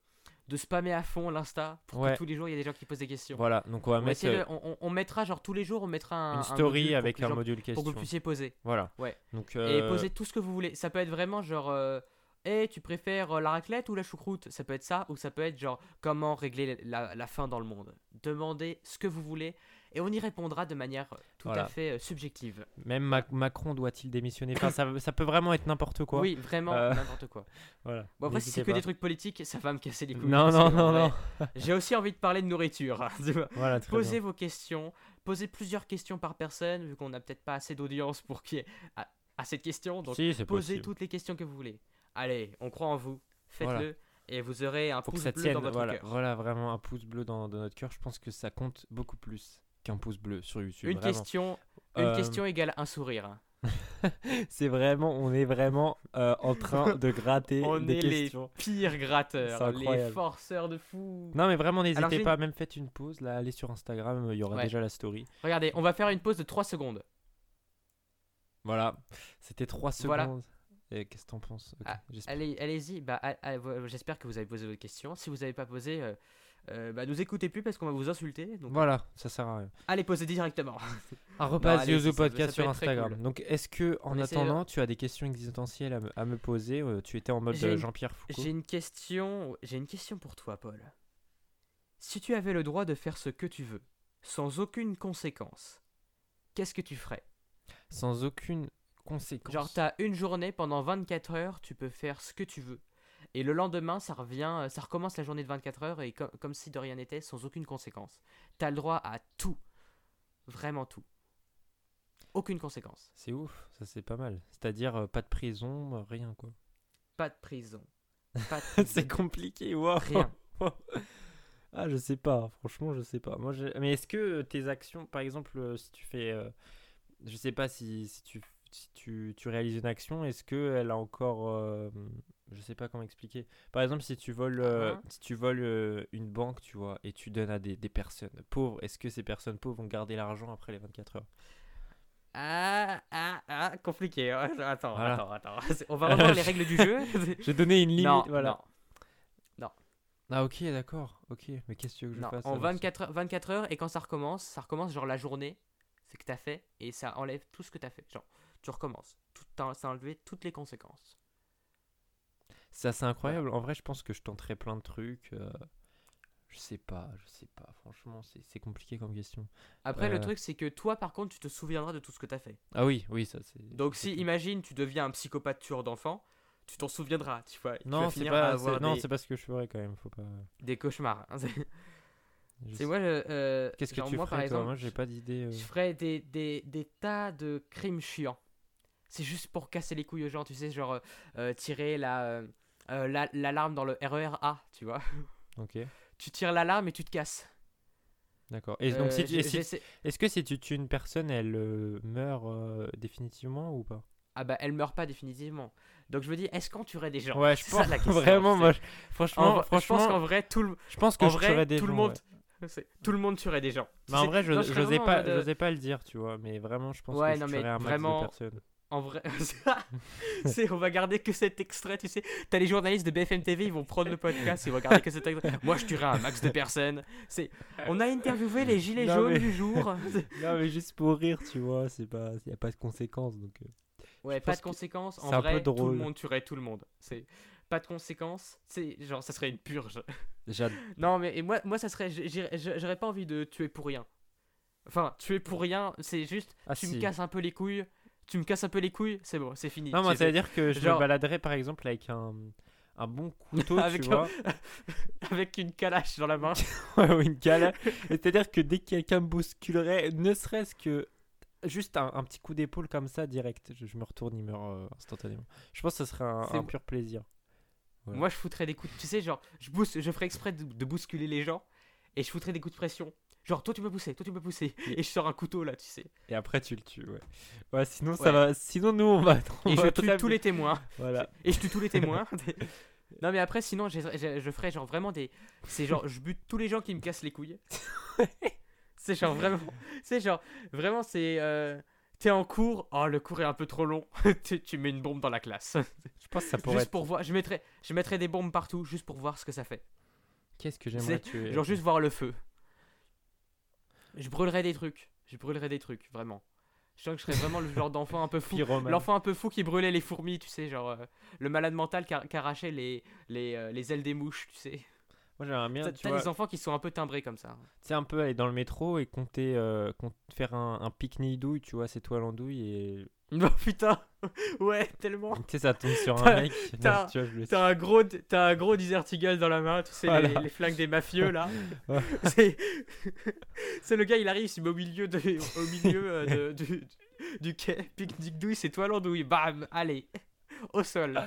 de spammer à fond l'Insta pour Ouais. que tous les jours il y ait des gens qui posent des questions. Voilà, donc on va On, mettre de- euh, on, mettra genre tous les jours, on mettra un, une un story avec un gens- module pour que question. vous puissiez poser. Voilà. Ouais. Donc, Et euh, poser tout ce que vous voulez. Ça peut être vraiment genre, euh, hey, tu préfères euh, la raclette ou la choucroute? Ça peut être ça, ou ça peut être genre, comment régler la, la faim dans le monde? Demandez ce que vous voulez, et on y répondra de manière euh, tout Voilà. à fait euh, subjective. Même Mac- Macron doit-il démissionner? Enfin, ça, ça peut vraiment être n'importe quoi. Oui, vraiment, Euh, n'importe quoi. Voilà. Bon, après, si c'est que des trucs politiques, ça va me casser les couilles. Non, non, non, non. J'ai aussi envie de parler de nourriture. tu vois. Voilà, très Posez bien. vos questions, posez plusieurs questions par personne, vu qu'on n'a peut-être pas assez d'audience pour qu'il y ait assez de questions. Donc, Si, posez possible. toutes les questions que vous voulez. Allez, on croit en vous, faites-le, Voilà. et vous aurez un Pour pouce bleu tienne, dans votre voilà, cœur. voilà, vraiment un pouce bleu dans, dans notre cœur. Je pense que ça compte beaucoup plus qu'un pouce bleu sur YouTube. Une vraiment. question, une Euh, question égale un sourire. C'est vraiment, on est vraiment euh, en train de gratter On des est les pires gratteurs, les forceurs de fous. Non, mais vraiment, n'hésitez pas, même faites une pause, là, allez sur Instagram, il y aura Ouais. déjà la story. Regardez, on va faire une pause de 3 secondes. Voilà, c'était 3 Voilà. secondes. Et qu'est-ce que t'en penses? Ok, Ah. Allez, allez-y, bah, a- a- vo- j'espère que vous avez posé votre question. Si vous n'avez pas posé, euh, euh, bah, nous écoutez plus parce qu'on va vous insulter. Donc, Voilà, ça sert à rien. allez, posez directement. Yozo ça peut- Podcast sur Instagram. cool. Donc, est-ce que, en On essaie, attendant, tu as des questions existentielles à me, à me poser Euh, Tu étais en mode euh, une- Jean-Pierre Foucault. J'ai une question, j'ai une question pour toi, Paul. Si tu avais le droit de faire ce que tu veux, sans aucune conséquence, qu'est-ce que tu ferais? Sans aucune conséquence. Genre, t'as une journée pendant 24 heures, tu peux faire ce que tu veux. Et le lendemain, ça revient, euh, ça recommence la journée de 24 heures et co- comme si de rien n'était, sans aucune conséquence. T'as le droit à tout. Vraiment tout. Aucune conséquence. C'est ouf, ça c'est pas mal. C'est-à-dire euh, pas de prison, rien quoi. Pas de prison. Pas de c'est prison. compliqué, waouh. Rien. ah, je sais pas, franchement, je sais pas. Moi, mais est-ce que euh, tes actions, par exemple, si tu fais, euh, je sais pas si, si tu si tu, tu réalises une action, est-ce que elle a encore, euh, je sais pas comment expliquer. Par exemple, si tu voles, euh, Ah. si tu voles euh, une banque, tu vois, et tu donnes à des, des personnes pauvres, est-ce que ces personnes pauvres vont garder l'argent après les 24 heures? Ah, ah, ah, compliqué. hein. Attends, Voilà. attends, attends. On va revoir les règles du jeu. J'ai donné une limite, non, voilà. non. Ah ok, d'accord, ok. Mais qu'est-ce que tu veux que je Non, fasse en alors 24 heures, 24 heures, et quand ça recommence, ça recommence genre la journée, c'est que t'as fait, et ça enlève tout ce que t'as fait. Genre, tu recommences. Tout, ça a enlevé toutes les conséquences. C'est assez incroyable. En vrai, je pense que je tenterai plein de trucs. euh, Je sais pas, je sais pas. Franchement, c'est compliqué comme question. Après, Euh. le truc, c'est que toi, par contre, tu te souviendras de tout ce que t'as fait. Ah oui, oui, ça c'est. Donc, si, imagine, tu deviens un psychopathe tueur d'enfants, tu t'en souviendras, tu vois. Non, c'est pas, non, c'est pas ce que je ferais quand même. Faut pas. des cauchemars. hein. C'est moi, euh, Qu'est-ce que tu moi, ferais par toi? exemple, Moi, j'ai pas d'idée. euh. Je ferais des, des, des tas de crimes chiants. C'est juste pour casser les couilles aux gens, tu sais, genre euh, euh, tirer la, euh, la- l'alarme dans le RER A, tu vois. Ok, Tu tires l'alarme et tu te casses. d'accord. Et donc, Euh, si- est-ce que si tu tues une personne, elle euh, meurt euh, définitivement ou pas? Ah bah elle meurt pas définitivement. Donc je me dis, est-ce qu'on tuerait des gens? Ouais, je ça, pense la question, vraiment. Moi, je- En franchement, franchement, je pense qu'en vrai, tout le, je pense que en je vrai, des tout le monde, ouais. tout le monde tuerait des gens. Mais en vrai, je- en pas, j'osais pas le dire, tu vois. Mais vraiment, je pense Ouais, que non, tuerais un max vraiment- de personnes. En vrai, c'est on va garder que cet extrait, tu sais. T'as les journalistes de BFM TV, ils vont prendre le podcast, ils vont garder que cet extrait. Moi, je tuerais un max de personnes. C'est, on a interviewé les gilets Non, jaunes mais- du jour. Non, mais juste pour rire, tu vois. C'est pas, y a pas de conséquences, donc. euh. Ouais, Je pas de que conséquences. En c'est un peu vrai, tout le monde tuerait tout le monde. C'est pas de conséquences. C'est genre, ça serait une purge. Non, mais et moi, moi, ça serait. J'aurais pas envie de tuer pour rien. Enfin, tuer pour rien, c'est juste. Ah, tu si. me casses un peu les couilles. Tu me casses un peu les couilles, c'est bon, c'est fini. Non, moi, C'est- ça veut dire que je Genre- me baladerais par exemple avec un, un bon couteau, Avec tu un- vois. Avec une calache dans la main. ou une. Et C'est-à-dire que dès que quelqu'un me bousculerait, ne serait-ce que juste un, un petit coup d'épaule comme ça, direct, je, je me retourne, il meurt euh, instantanément. Je pense que ce serait un, pur plaisir. Voilà. Moi, je foutrais des coups. de- Tu sais, genre, je, boost, je ferais exprès de, de bousculer les gens et je foutrais des coups de pression. Genre, toi, tu peux pousser, toi, tu peux pousser. Et je sors un couteau là, tu sais. Et après, tu le tues, ouais. Ouais, sinon, ça Ouais. va. Sinon, nous, on va. on Et je tue tous les témoins. Voilà. Et je tue tous les témoins. non, mais après, sinon, j'ai- je ferais genre vraiment des. C'est genre, je bute tous les gens qui me cassent les couilles. c'est genre vraiment. C'est genre, vraiment, c'est. euh, T'es en cours, oh le cours est un peu trop long, tu, tu mets une bombe dans la classe. Je pense que ça pourrait juste être. pour voir, je mettrais, je mettrais des bombes partout juste pour voir ce que ça fait. Qu'est-ce que j'aimerais tuer Genre juste voir le feu. Je brûlerais des trucs, je brûlerais des trucs, vraiment. Je sens que je serais vraiment le genre d'enfant un peu fou. L'enfant un peu fou qui brûlait les fourmis, tu sais, genre euh, le malade mental qui, qui arrachait les, les, euh, les ailes des mouches, tu sais. Moi, j'aimerais bien. T'as des enfants qui sont un peu timbrés comme ça. Tu sais, un peu aller dans le métro et compter, euh, faire un, un pique-nique douille, tu vois, c'est toi l'andouille et. Non putain, ouais, tellement. Tu sais, ça tombe sur un mec. t'as- le un gros, un gros Desert Eagle dans la main, tu sais, les, Voilà. les flingues des mafieux là. C'est, le gars, il arrive, il met au milieu, de, au milieu euh, de- du, du quai, pique-nique douille, c'est toi l'andouille, bam, allez, au sol.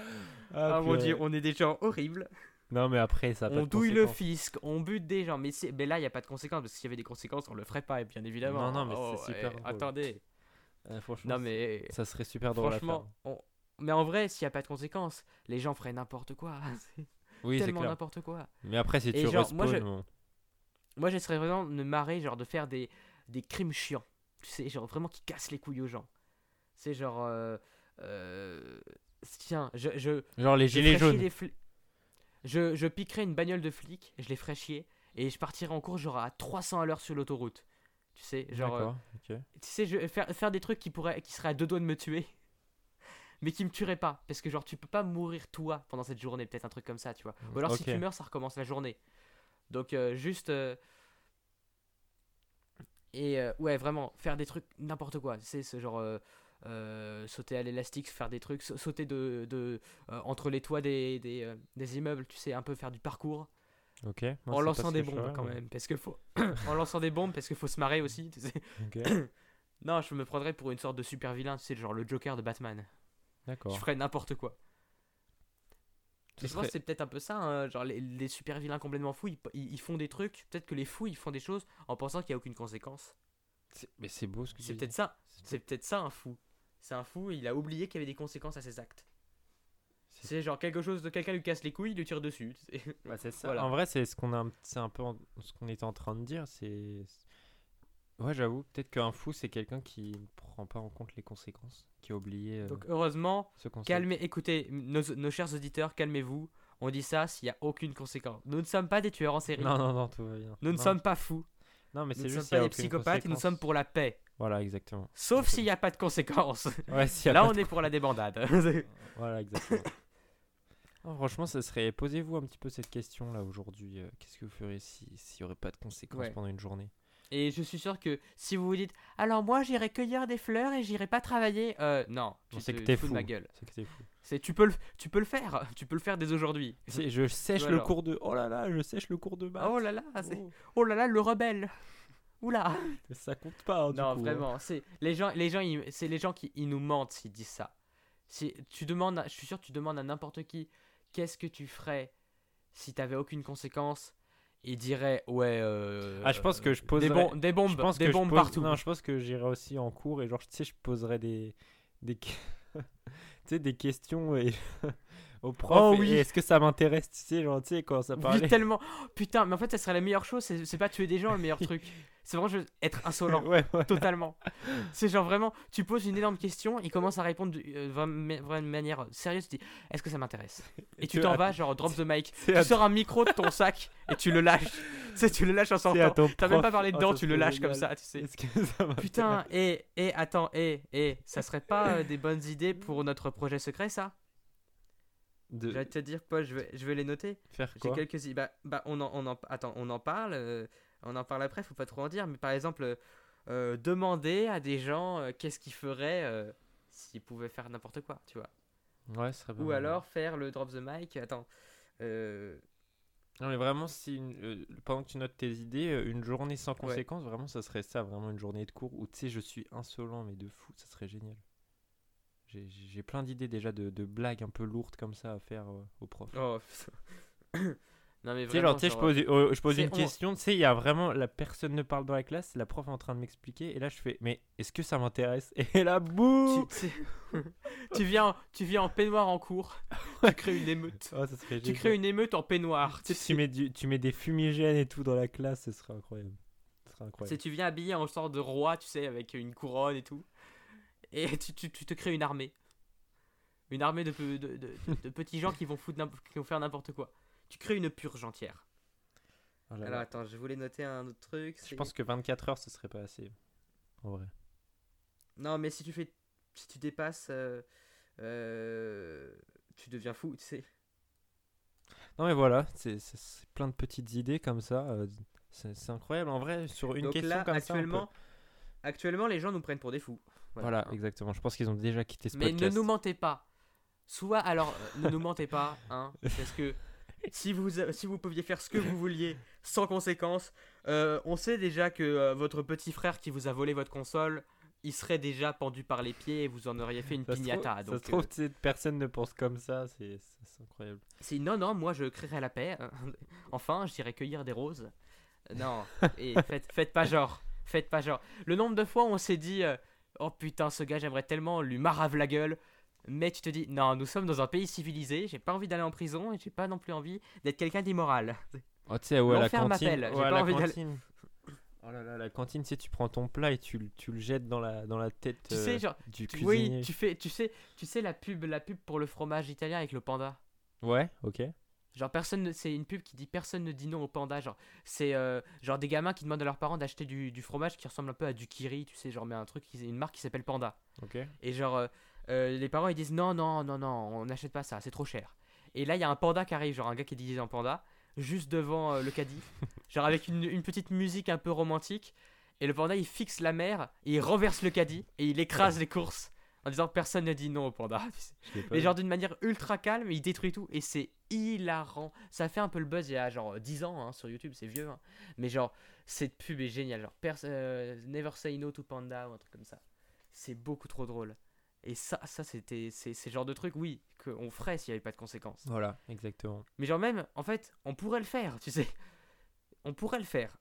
Ah, mon purée. dieu, on est des gens horribles. Non, mais après, ça a pas on de douille le fisc, on bute des gens, mais, mais là, il n'y a pas de conséquences, parce que s'il y avait des conséquences, on le ferait pas, bien évidemment. Non, non, mais Oh, c'est super eh. Attendez, Euh, franchement, non mais... ça serait super drôle à faire. Franchement, on- mais en vrai, s'il n'y a pas de conséquences, les gens feraient n'importe quoi. Oui, c'est tellement n'importe quoi. Mais après, si tu genre, moi, respawns, je- bon. Moi, j'essaierais vraiment de me marrer, genre de faire des, des crimes chiants. Tu sais, genre vraiment qui cassent les couilles aux gens. C'est genre. euh, euh, tiens, je. je Genre les gilets jaunes. fli- Je, je piquerais une bagnole de flic, je les ferais chier, et je partirais en cours genre à 300 à l'heure sur l'autoroute. Tu sais, genre. euh, tu sais, je, faire, faire des trucs qui, pourraient, qui seraient à deux doigts de me tuer, mais qui me tueraient pas. Parce que, genre, tu peux pas mourir toi pendant cette journée, peut-être un truc comme ça, tu vois. Ou alors, si tu meurs, ça recommence la journée. Donc, euh, juste. euh, Et ouais, vraiment, faire des trucs n'importe quoi. Tu sais, ce genre. euh, sauter à l'élastique, faire des trucs, sa- sauter de, de, euh, entre les toits des, des, euh, des immeubles, tu sais, un peu faire du parcours Ok. Moi, en lançant des bombes ferais, quand mais- même, parce que faut en lançant des bombes parce qu'il faut se marrer aussi, tu sais. Ok. Non, je me prendrais pour une sorte de super vilain, tu sais, genre le Joker de Batman. D'accord. Je ferais n'importe quoi. Je pense serait- que c'est peut-être un peu ça, hein, genre les, les super vilains complètement fous, ils, ils- ils font des trucs, peut-être que les fous ils font des choses en pensant qu'il n'y a aucune conséquence. c'est- Mais c'est beau ce que tu C'est peut-être ça, c'est peut-être ça un fou. C'est un fou, il a oublié qu'il y avait des conséquences à ses actes. C'est- genre quelque chose de quelqu'un lui casse les couilles, il lui tire dessus. Bah, c'est ça. Voilà. En vrai, c'est ce qu'on a, un- c'est un peu en- ce qu'on était en train de dire. C'est, ouais, j'avoue, peut-être qu'un fou, c'est quelqu'un qui ne prend pas en compte les conséquences, qui a oublié euh, Donc heureusement, ce calmez, écoutez, nos, nos chers auditeurs, calmez-vous. On dit ça s'il n'y a aucune conséquence. Nous ne sommes pas des tueurs en série. Non, non, non, tout va bien. Nous ne Non, sommes pas fous. Non, mais Nous c'est ne juste sommes s'il y pas des psychopathes et nous sommes pour la paix. Voilà, exactement. Sauf s'il n'y a pas de conséquences. Ouais, a Là, pas on de- est pour la débandade. Voilà, exactement. Non, franchement, ça serait. Posez-vous un petit peu cette question là aujourd'hui. euh, Qu'est-ce que vous feriez si s'il n'y aurait pas de conséquences Ouais. pendant une journée? Et je suis sûr que si vous vous dites Alors, moi, j'irai cueillir des fleurs et j'irai pas travailler. Euh, non, tu c'est te que t'es fous de fou. ma gueule. C'est que c'est fou. C'est, tu, peux le, tu peux le faire. Tu peux le faire dès aujourd'hui. C'est- Je sèche le alors. cours de. Oh là là, je sèche le cours de maths. Oh là là, c'est... Oh, oh là là, le rebelle. Oula. ça compte pas. hein, du Non, coup, hein. vraiment, c'est les gens, les gens, ils- c'est les gens qui ils nous mentent s'ils disent ça. Si tu demandes, à- je suis sûr, que tu demandes à n'importe qui, qu'est-ce que tu ferais si t'avais aucune conséquence, il dirait ouais. euh, Ah, je pense que je des, poserais. bom- des bombes, je pense des que je bombes pose- partout. Non, je pense que j'irai aussi en cours et genre, tu sais, je poserai des. des... tu sais, des questions et... au prof. Oh oui. Est-ce que ça m'intéresse, tu sais, genre, tu sais, quand ça Oui, parlait. tellement. Oh, putain, mais en fait, ça serait la meilleure chose. C'est, pas tuer des gens le meilleur truc. C'est vraiment juste être insolent. ouais. Totalement. C'est genre vraiment, tu poses une énorme question, il commence à répondre de euh, manière sérieuse, tu dis est-ce que ça m'intéresse? Et tu t'en vas, genre drop the mic. Tu sors un micro de ton sac et tu le lâches. tu sais, tu le lâches en sortant. T'as même pas parlé Oh, dedans, tu le lâches comme ça, tu sais. Que ça Putain, et, et attends, et, et, ça serait pas euh, des bonnes idées pour notre projet secret, ça? De J'allais te dire, Paul, je vais, je vais les noter. faire J'ai quoi quelques i- bah, bah on en, on en attends, on en parle, euh, on en parle après, faut pas trop en dire, mais par exemple euh, demander à des gens euh, qu'est-ce qu'ils feraient euh, s'ils pouvaient faire n'importe quoi, tu vois. Ouais, ce serait Ou alors faire le drop the mic, attends. euh, Non, mais vraiment, si une- euh, pendant que tu notes tes idées, euh, une journée sans Ouais. conséquence, vraiment, ça serait ça, vraiment une journée de cours où tu sais, je suis insolent, mais de fou, ça serait génial. J'ai- plein d'idées déjà de, de blagues un peu lourdes comme ça à faire euh, aux profs. Oh non mais vraiment, genre, je pose, euh, je pose une on- question, tu sais, il y a vraiment, la personne ne parle dans la classe, la prof est en train de m'expliquer, et là je fais, mais est-ce que ça m'intéresse? Et là, bouh tu, tu- tu viens, en- tu viens en peignoir en cours, tu crées une émeute. Oh, ça Tu génial. crées une émeute en peignoir. Tu tu mets, du, tu mets des fumigènes et tout dans la classe, ce serait incroyable. Ce serait incroyable. tu viens habillé en sorte de roi, tu sais, avec une couronne et tout. Et tu, tu- tu te crées une armée. Une armée de, de, de- de petits gens qui vont, foutre qui vont faire n'importe quoi. Tu crées une purge entière. Oh là Alors là. attends, je voulais noter un autre truc. Je pense que 24 heures, ce serait pas assez. En vrai. Non, mais si tu fais, si tu dépasses, euh, euh, tu deviens fou, tu sais. Non, mais voilà, c'est plein de petites idées comme ça. euh, c'est incroyable. En vrai, sur une Donc question là, comme ça. peut- actuellement, actuellement, les gens nous prennent pour des fous. Voilà, exactement. Je pense qu'ils ont déjà quitté ce Mais podcast. ne nous mentez pas. Soit alors, euh, ne nous mentez pas, hein, parce que si vous, a- si vous pouviez faire ce que vous vouliez sans conséquence, euh, on sait déjà que euh, votre petit frère qui vous a volé votre console, il serait déjà pendu par les pieds et vous en auriez fait une Ça se trouve- piñata. ça se trouve, euh, personne ne pense comme ça. C'est incroyable. non, non, moi je créerai la paix. enfin, j'irai cueillir des roses. Euh, Non, et faites, faites pas genre. Faites pas genre. Le nombre de fois où on s'est dit euh, Oh putain, ce gars, j'aimerais tellement lui marave la gueule. Mais tu te dis Non, nous sommes dans un pays civilisé, j'ai pas envie d'aller en prison et j'ai pas non plus envie d'être quelqu'un d'immoral. Oh, tu sais, ouais, la cantine. ouais, la cantine. Oh là là, la cantine, tu sais, tu prends ton plat et tu, le- tu le jettes dans la, dans la tête Tu euh, sais, genre, du Tu- cuisinier. oui, tu fais, tu sais, tu sais la pub, la pub pour le fromage italien avec le panda. Ouais, ok. Genre personne, ne- c'est une pub qui dit personne ne dit non au panda. Genre c'est euh, genre des gamins qui demandent à leurs parents d'acheter du, du fromage qui ressemble un peu à du kiri, tu sais, genre mais un truc, une marque qui s'appelle Panda. Ok. Et genre euh, euh, les parents ils disent non non non non, on n'achète pas ça, c'est trop cher. Et là il y a un panda qui arrive, genre un gars qui est déguisé en panda, juste devant le caddie, genre avec une, une petite musique un peu romantique. Et le panda il fixe la mer, et il renverse le caddie et il écrase les courses en disant personne ne dit non au panda. Mais genre d'une manière ultra calme, il détruit tout et c'est hilarant. Ça fait un peu le buzz il y a genre 10 ans hein, sur YouTube, c'est vieux. hein. Mais genre, cette pub est géniale. Genre, euh, Never Say No to Panda ou un truc comme ça. C'est beaucoup trop drôle. Et ça, ça c'était, c'est genre de truc, oui, qu'on ferait s'il n'y avait pas de conséquences. Voilà, exactement. Mais genre même, en fait, on pourrait le faire, tu sais. On pourrait le faire.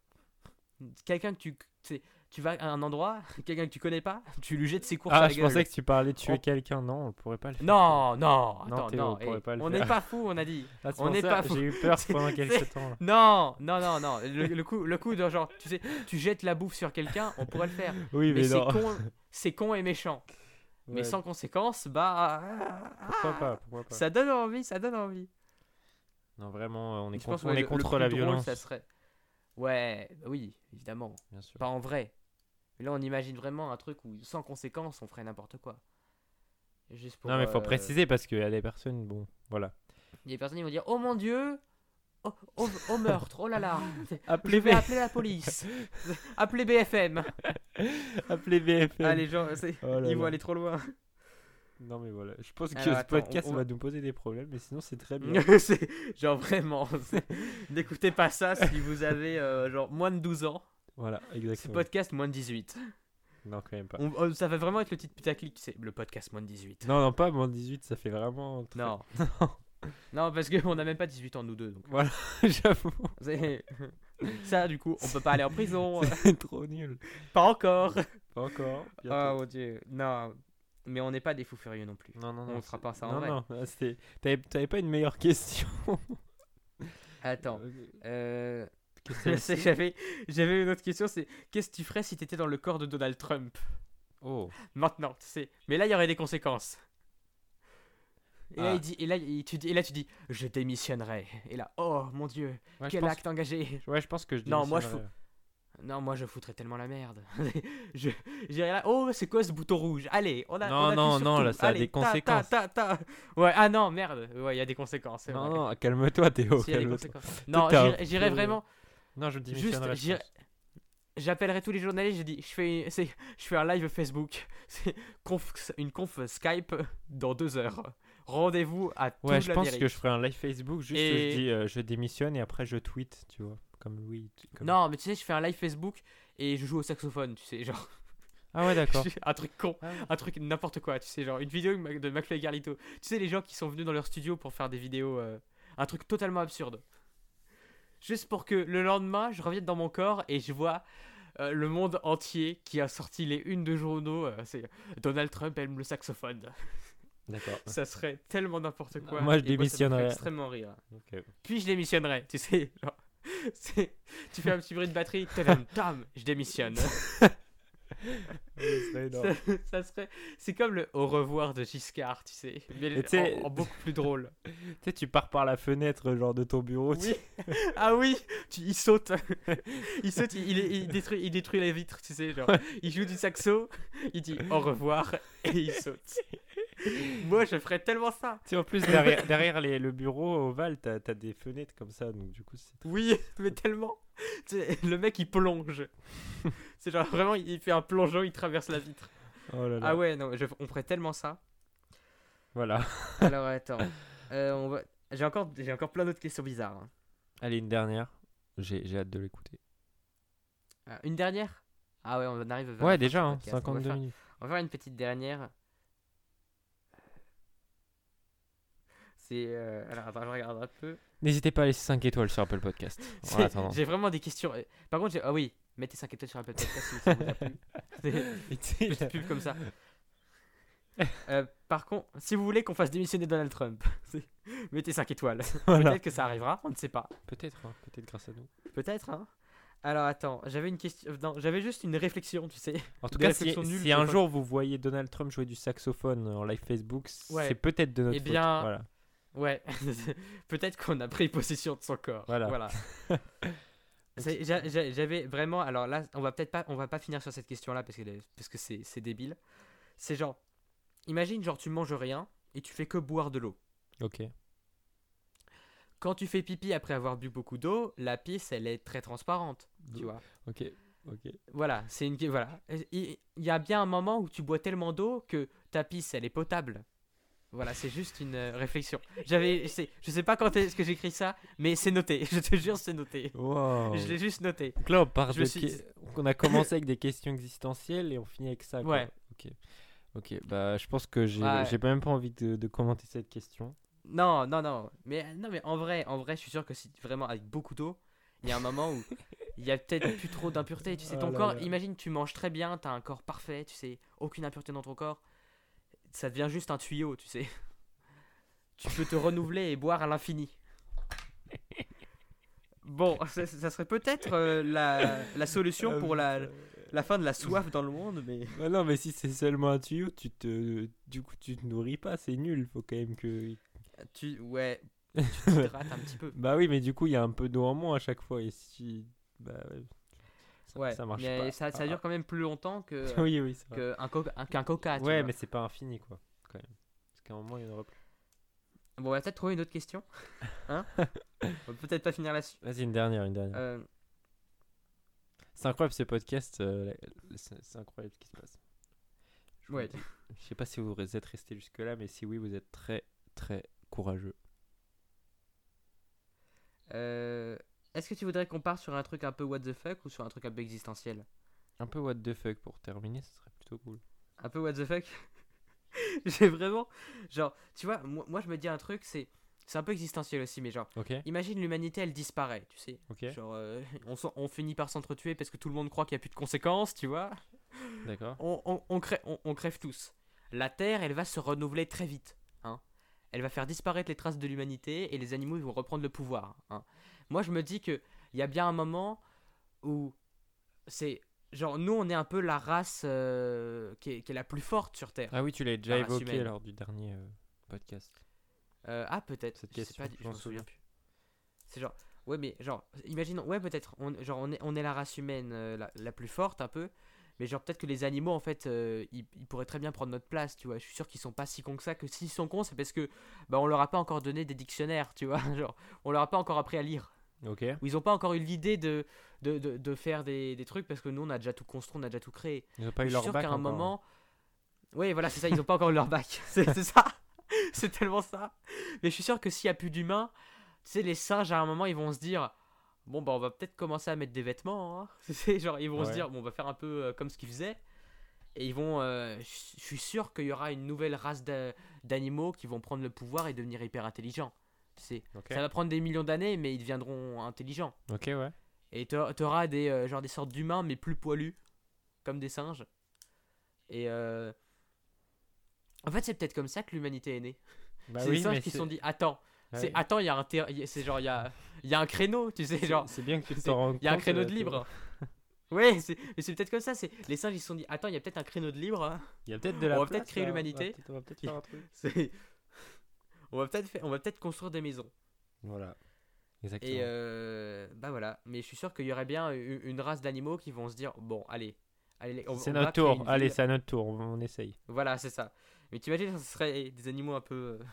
Quelqu'un que tu, tu sais, tu vas à un endroit, quelqu'un que tu connais pas, tu lui jettes ses courses à Ah, la je gueule. pensais que tu parlais de tuer On- quelqu'un. Non, on pourrait pas le faire. Non, non, Non, attends, Théo, non. on pourrait eh, pas le on n'est pas fou, on a dit. Ah, on n'est pas fou. J'ai eu peur pendant quelques temps. là. Non, non, non, non. Le, le coup, le coup de genre, tu sais, tu jettes la bouffe sur quelqu'un, on pourrait le faire. Oui, Mais, mais, c'est con, c'est con et méchant. Mais sans conséquence, bah, Pourquoi pas Pourquoi pas ça donne envie, ça donne envie. Non, vraiment, euh, on est Je contre, on est contre la violence. ça serait. Ouais, oui, évidemment. Bien sûr. Pas en vrai. Mais là, on imagine vraiment un truc où, sans conséquence, on ferait n'importe quoi. Juste pour, non, mais faut euh, préciser parce qu'il y a des personnes, bon, voilà. Il y a des personnes qui vont dire Oh mon dieu Oh, oh- oh meurtre, oh là là Je Appelez, vais appeler la police Appelez BFM Appelez BFM. Ah, les gens, Oh là ils vont là. aller trop loin. Non, mais voilà. Je pense que Alors, ce attends, podcast on- on va nous poser des problèmes, mais sinon, c'est très bien. Genre vraiment, n'écoutez pas ça si vous avez euh, genre moins de 12 ans. Voilà, exactement. podcast moins de 18. Non, quand même pas. On- ça va vraiment être le titre putaclic, sais, le podcast moins de 18. Non, non, pas moins de 18, ça fait vraiment. très- Non. non, parce qu'on n'a même pas 18 ans, nous deux. Donc. J'avoue, C'est- Ça, du coup, on peut pas aller en prison. c'est trop nul. pas encore. Pas encore. Oh mon dieu. Non. Mais on n'est pas des fous furieux non plus. Non, non, non. on fera c'est- pas ça en non, vrai. Non, ah, c'était- T'avais t'avais pas une meilleure question Attends. Euh, J'avais, j'avais une autre question, c'est qu'est-ce que tu ferais si t'étais dans le corps de Donald Trump? Oh. Maintenant, tu sais. Mais là, il y aurait des conséquences. Et là, Ah. il dit, et là, il- tu dis, et là, tu dis, je démissionnerai. Et là, oh mon dieu, Ouais, quel acte engagé. Ouais, je pense que je Non, moi, je. Non, moi je foutrais tellement la merde. je j'irais là. Oh, c'est quoi ce bouton rouge? Allez, on a. Non, on non, non, tout. là, ça a des conséquences. Ta, ta, ta. Ouais, ah non, merde. Ouais, il y a des conséquences. Non, vrai. non, calme-toi, Théo. Si, calme-toi. Non, j'irais- vraiment. Non, je Juste, démissionnerai. pense. J'appellerai tous les journalistes, je dis, je fais, je fais un live Facebook, c'est conf- une conf Skype dans deux heures. Rendez-vous à toute Ouais, je pense que je ferai un live Facebook. Juste, Et- je dis, euh, je démissionne et après je tweet, tu vois. Comme Louis. comme- Non, mais tu sais, je fais un live Facebook et je joue au saxophone, tu sais, genre. Ah ouais, d'accord. un truc con, Ah ouais. un truc n'importe quoi, tu sais, genre une vidéo de McFly et Carlito. Tu sais, les gens qui sont venus dans leur studio pour faire des vidéos, euh, un truc totalement absurde. Juste pour que le lendemain, je revienne dans mon corps et je vois euh, le monde entier qui a sorti les unes de journaux. euh, c'est Donald Trump aime le saxophone. D'accord. Ça serait tellement n'importe quoi. Moi, je et ça me ferait démissionnerais. extrêmement rire. Puis je démissionnerais, tu sais. Genre, tu fais un petit bruit de batterie, tam, je démissionne. ça, ça serait, c'est comme le au revoir de Giscard, tu sais, mais en, en beaucoup plus drôle. Tu sais, tu pars par la fenêtre, genre de ton bureau. tu- Oui. ah oui, tu, il saute, il saute, il, il- il détruit, il détruit la vitre, tu sais, genre, il joue du saxo, il dit au revoir et il saute. Moi, je ferais tellement ça. Tu sais, en plus, derrière, derrière les- le bureau ovale, t'as as des fenêtres comme ça. Donc, du coup, c'est. Oui, mais tellement. Le mec il plonge. C'est genre vraiment, il fait un plongeon, il traverse la vitre. Oh là là. Ah ouais, non, je- on ferait tellement ça. Voilà. Alors attends, Euh, on va... j'ai encore, j'ai encore plein d'autres questions bizarres. hein. Allez, une dernière. J'ai j'ai hâte de l'écouter. Ah, une dernière? Ah ouais, on arrive vers la Ouais, fin déjà, du hein, podcast. On va 52 faire- minutes. On va faire une petite dernière. C'est. euh, Alors attends, je regarde un peu. N'hésitez pas à laisser 5 étoiles sur Apple Podcast. J'ai vraiment des questions. euh, Par contre, ah oui, mettez 5 étoiles sur Apple Podcast si ça vous a plu. Petite pub comme ça. Euh, par contre, si vous voulez qu'on fasse démissionner Donald Trump, mettez 5 étoiles. voilà. Peut-être que ça arrivera, on ne sait pas. Peut-être, hein, peut-être grâce à nous. Peut-être, hein. Alors attends, j'avais une question. Non, j'avais juste une réflexion, tu sais. En tout Des cas, si, nulles, un fois. jour vous voyez Donald Trump jouer du saxophone en live Facebook, Ouais. c'est peut-être de notre Eh faute. bien, Voilà. Ouais, peut-être qu'on a pris possession de son corps. Voilà. J'a- J'avais vraiment. Alors là, on va peut-être pas, on va pas finir sur cette question-là parce que parce que c'est débile. C'est genre, imagine genre tu manges rien et tu fais que boire de l'eau. Ok. Quand tu fais pipi après avoir bu beaucoup d'eau, la pisse elle est très transparente, tu vois. Ok. Ok. Voilà, c'est une voilà. Il il y a bien un moment où tu bois tellement d'eau que ta pisse elle est potable. Voilà, c'est juste une euh, réflexion. J'avais, c'est- je sais pas quand est-ce que j'écris ça, mais c'est noté. Je te jure, c'est noté. Wow. Je l'ai juste noté. Donc là, on, part de suis- on a commencé avec des questions existentielles et on finit avec ça. quoi. Ouais. Ok. Ok. Bah, je pense que j'ai Ouais. j'ai même pas envie de, de commenter cette question. Non, non, non. Mais non, mais en vrai, en vrai, je suis sûr que si vraiment avec beaucoup d'eau, il y a un moment où il y a peut-être plus trop d'impuretés. Tu sais, Oh ton là corps. là. Imagine, tu manges très bien, t'as un corps parfait, tu sais, aucune impureté dans ton corps. Ça devient juste un tuyau, tu sais. Tu peux te renouveler et boire à l'infini. Bon, ça, ça serait peut-être euh, la, la solution pour la, la fin de la soif dans le monde, mais. Bah non, mais si c'est seulement un tuyau, tu te, du coup, tu te nourris pas, c'est nul. Faut quand même que. Tu, ouais, tu t'hydrates un petit peu. Bah oui, mais du coup, il y a un peu d'eau en moins à chaque fois. Et si. Bah ouais. Ça, Ouais, ça marche mais pas. ça, ça Ah. dure quand même plus longtemps que, oui, oui, c'est vrai. que un coca, un- qu'un coca. tu Ouais, vois. mais c'est pas infini, quoi. Quand même. Parce qu'à un moment, il y en aura plus. Bon, on va peut-être trouver une autre question. Hein On va peut-être pas finir là-dessus. Vas-y, une dernière, une dernière. Euh, C'est incroyable ce podcast. euh, c'est incroyable ce qui se passe. Je Ouais. Je sais pas si vous êtes resté jusque-là, mais si oui, vous êtes très, très courageux. euh, Est-ce que tu voudrais qu'on parte sur un truc un peu what the fuck ou sur un truc un peu existentiel? Un peu what the fuck pour terminer, ce serait plutôt cool. Un peu what the fuck? J'ai vraiment. Genre, tu vois, moi, moi, je me dis un truc, c'est. C'est un peu existentiel aussi, mais genre, imagine l'humanité, elle disparaît, tu sais. Genre, euh, on, finit par s'entretuer parce que tout le monde croit qu'il n'y a plus de conséquences, tu vois. D'accord. on crève tous. La Terre, elle va se renouveler très vite. Elle va faire disparaître les traces de l'humanité et les animaux ils vont reprendre le pouvoir. hein. Moi, je me dis que il y a bien un moment où c'est genre nous, on est un peu la race euh, qui, est, qui est la plus forte sur Terre. Ah oui, tu l'as déjà évoqué humaine. lors du dernier euh, podcast. Euh, ah peut-être. Cette je sais pas, je m'en souviens plus. C'est genre Ouais, mais genre, imaginons, ouais, peut-être, on, genre, on est, on est la race humaine la, la plus forte un peu, mais genre, peut-être que les animaux, en fait, euh, ils, ils pourraient très bien prendre notre place, tu vois. Je suis sûr qu'ils sont pas si cons que ça, que s'ils sont cons, c'est parce que, bah, on leur a pas encore donné des dictionnaires, tu vois. Genre, on leur a pas encore appris à lire. Ok. Ou ils ont pas encore eu l'idée de, de, de, de faire des, des trucs parce que nous, on a déjà tout construit, on a déjà tout créé. Ils ont pas Je eu suis leur sûr bac qu'à un moment. Oui, voilà, c'est ça, ils ont pas encore eu leur bac. C'est c'est ça. C'est tellement ça. Mais je suis sûr que s'il y a plus d'humains, tu sais, les singes, à un moment, ils vont se dire Bon, bah, on va peut-être commencer à mettre des vêtements. Hein. C'est genre, ils vont se dire Bon, on va faire un peu euh, comme ce qu'ils faisaient. Et ils vont. euh, je suis sûr qu'il y aura une nouvelle race d'a- d'animaux qui vont prendre le pouvoir et devenir hyper intelligents. Tu sais, ça va prendre des millions d'années, mais ils deviendront intelligents. Ok, ouais. Et t'auras des, euh, genre des sortes d'humains, mais plus poilus, comme des singes. Et euh, en fait, c'est peut-être comme ça que l'humanité est née. Bah c'est oui, les singes qui se sont dit Attends, c'est attends, il y a un ter- y a- c'est genre il y a, il y a un créneau, tu sais, genre C'est bien que tu t'en rendes il y a un créneau euh, de libre. Ouais, c'est mais c'est peut-être comme ça. C'est les singes ils se sont dit Attends, il y a peut-être un créneau de libre. hein. Il y a peut-être de On la va peut-être créer. On va l'humanité. peut-être- On va peut-être faire un truc. C'est on va peut-être faire- on va peut-être construire des maisons. Voilà. Exactement. Et euh, bah voilà, mais je suis sûr qu'il y aurait bien une race d'animaux qui vont se dire bon, allez, allez, on, C'est on notre tour. Allez, c'est à notre tour. On, on essaye. Voilà, c'est ça. Mais t'imagines, ce serait des animaux un peu euh,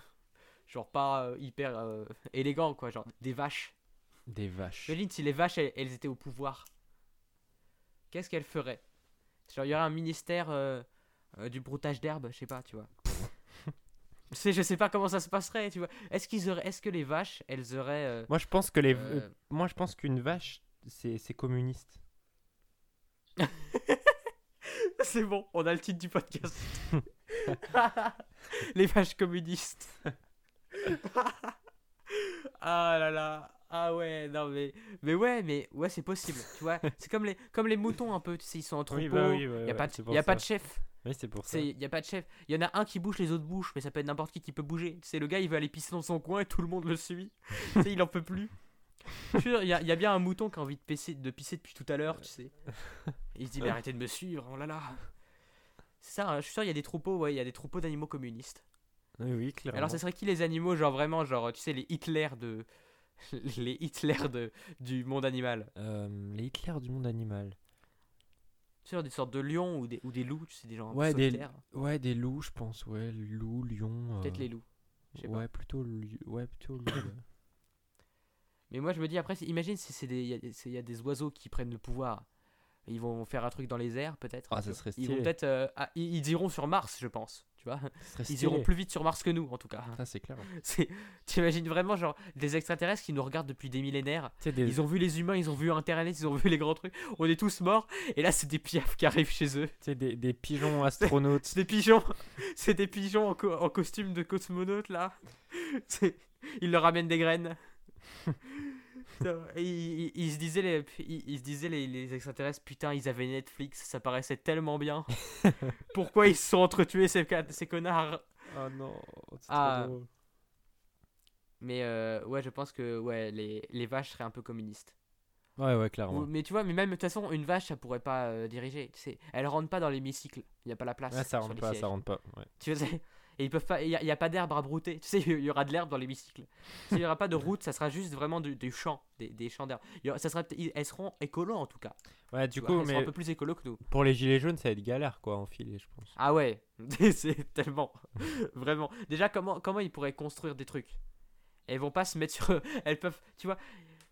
genre pas euh, hyper euh, élégants quoi, genre des vaches. Des vaches. Imagine si les vaches elles, elles étaient au pouvoir. Qu'est-ce qu'elles feraient? Genre il y aurait un ministère euh, euh, du broutage d'herbe, je sais pas, tu vois. je sais, je sais pas comment ça se passerait, tu vois. Est-ce qu'ils auraient, est-ce que les vaches, elles auraient euh, Moi, je pense que les. Moi, je pense qu'une vache, c'est c'est communiste. C'est bon, on a le titre du podcast. Les vaches communistes. ah là là. Ah ouais, non mais mais ouais, mais ouais, c'est possible, tu vois. C'est comme les comme les moutons un peu, tu sais, ils sont en troupeau. Oui, bah oui, ouais, il y a pas de, y a pas de chef. Oui, c'est pour ça. C'est y a pas de chef. Il y en a un qui bouge, les autres bougent, mais ça peut être n'importe qui qui peut bouger. C'est le gars, il veut aller pisser dans son coin et tout le monde le suit. tu sais, il en peut plus. Il y, il y a bien un mouton qui a envie de pisser, de pisser depuis tout à l'heure, tu sais. Il se dit, mais arrêtez de me suivre, oh là là. C'est ça, hein, je suis sûr, il y a des troupeaux, ouais, il y a des troupeaux d'animaux communistes. Oui, oui, clairement. Alors, ça serait qui les animaux, genre vraiment, genre, tu sais, les Hitler de. les Hitler de, du monde animal? Euh, les Hitler du monde animal. Tu sais, des sortes de lions ou des, ou des loups, tu sais, des gens Ouais, des-. Ouais, des loups, je pense. Ouais, loups, lions. Peut-être euh, les loups. je sais pas. Ouais, plutôt. Ouais, plutôt loups. ouais. Mais moi, je me dis, après, imagine si il y, a- y des oiseaux qui prennent le pouvoir. Ils vont faire un truc dans les airs, peut-être. Ah, ça serait Ils vont stylé. peut-être. euh, ah, ils, ils iront sur Mars, je pense. Tu vois Ils iront plus vite sur Mars que nous, en tout cas. Ça, c'est clair. C'est- T'imagines vraiment, genre, des extraterrestres qui nous regardent depuis des millénaires. Des... Ils ont vu les humains, ils ont vu Internet, ils ont vu les grands trucs. On est tous morts. Et là, c'est des piafs qui arrivent chez eux. sais, des, des pigeons astronautes. C'est des pigeons. C'est des pigeons en, co- en costume de cosmonaute, là. C'est- Ils leur ramènent des graines. Putain, ils se disaient, les, ils, ils se disaient les, les extraterrestres, putain, ils avaient Netflix, ça paraissait tellement bien. Pourquoi ils se sont entretués, ces, ces connards? Oh non, c'est Ah. trop drôle. Mais euh, ouais, je pense que ouais, les, les vaches seraient un peu communistes. Ouais, ouais, Ou- clairement. mais tu vois, mais même de toute façon, une vache, ça pourrait pas euh, diriger. Tu sais, elle rentre pas dans l'hémicycle. Il y a pas la place. Ouais, ça rentre pas, sièges. ça rentre pas. Ouais. Tu sais, et ils peuvent pas. Il y, a- pas d'herbe à brouter. Tu sais, il y aura de l'herbe dans l'hémicycle. S'il y aura pas de route, ça sera juste vraiment du, du champ, des, des champs d'herbe. Il Ça sera, elles seront écolo en tout cas. Ouais, du coup, vois, elles seront mais un peu plus écolo que nous. pour les gilets jaunes, ça va être galère, quoi, à enfiler, je pense. Ah ouais, c'est tellement, vraiment. Déjà, comment comment ils pourraient construire des trucs? Elles vont pas se mettre sur. Elles peuvent, tu vois.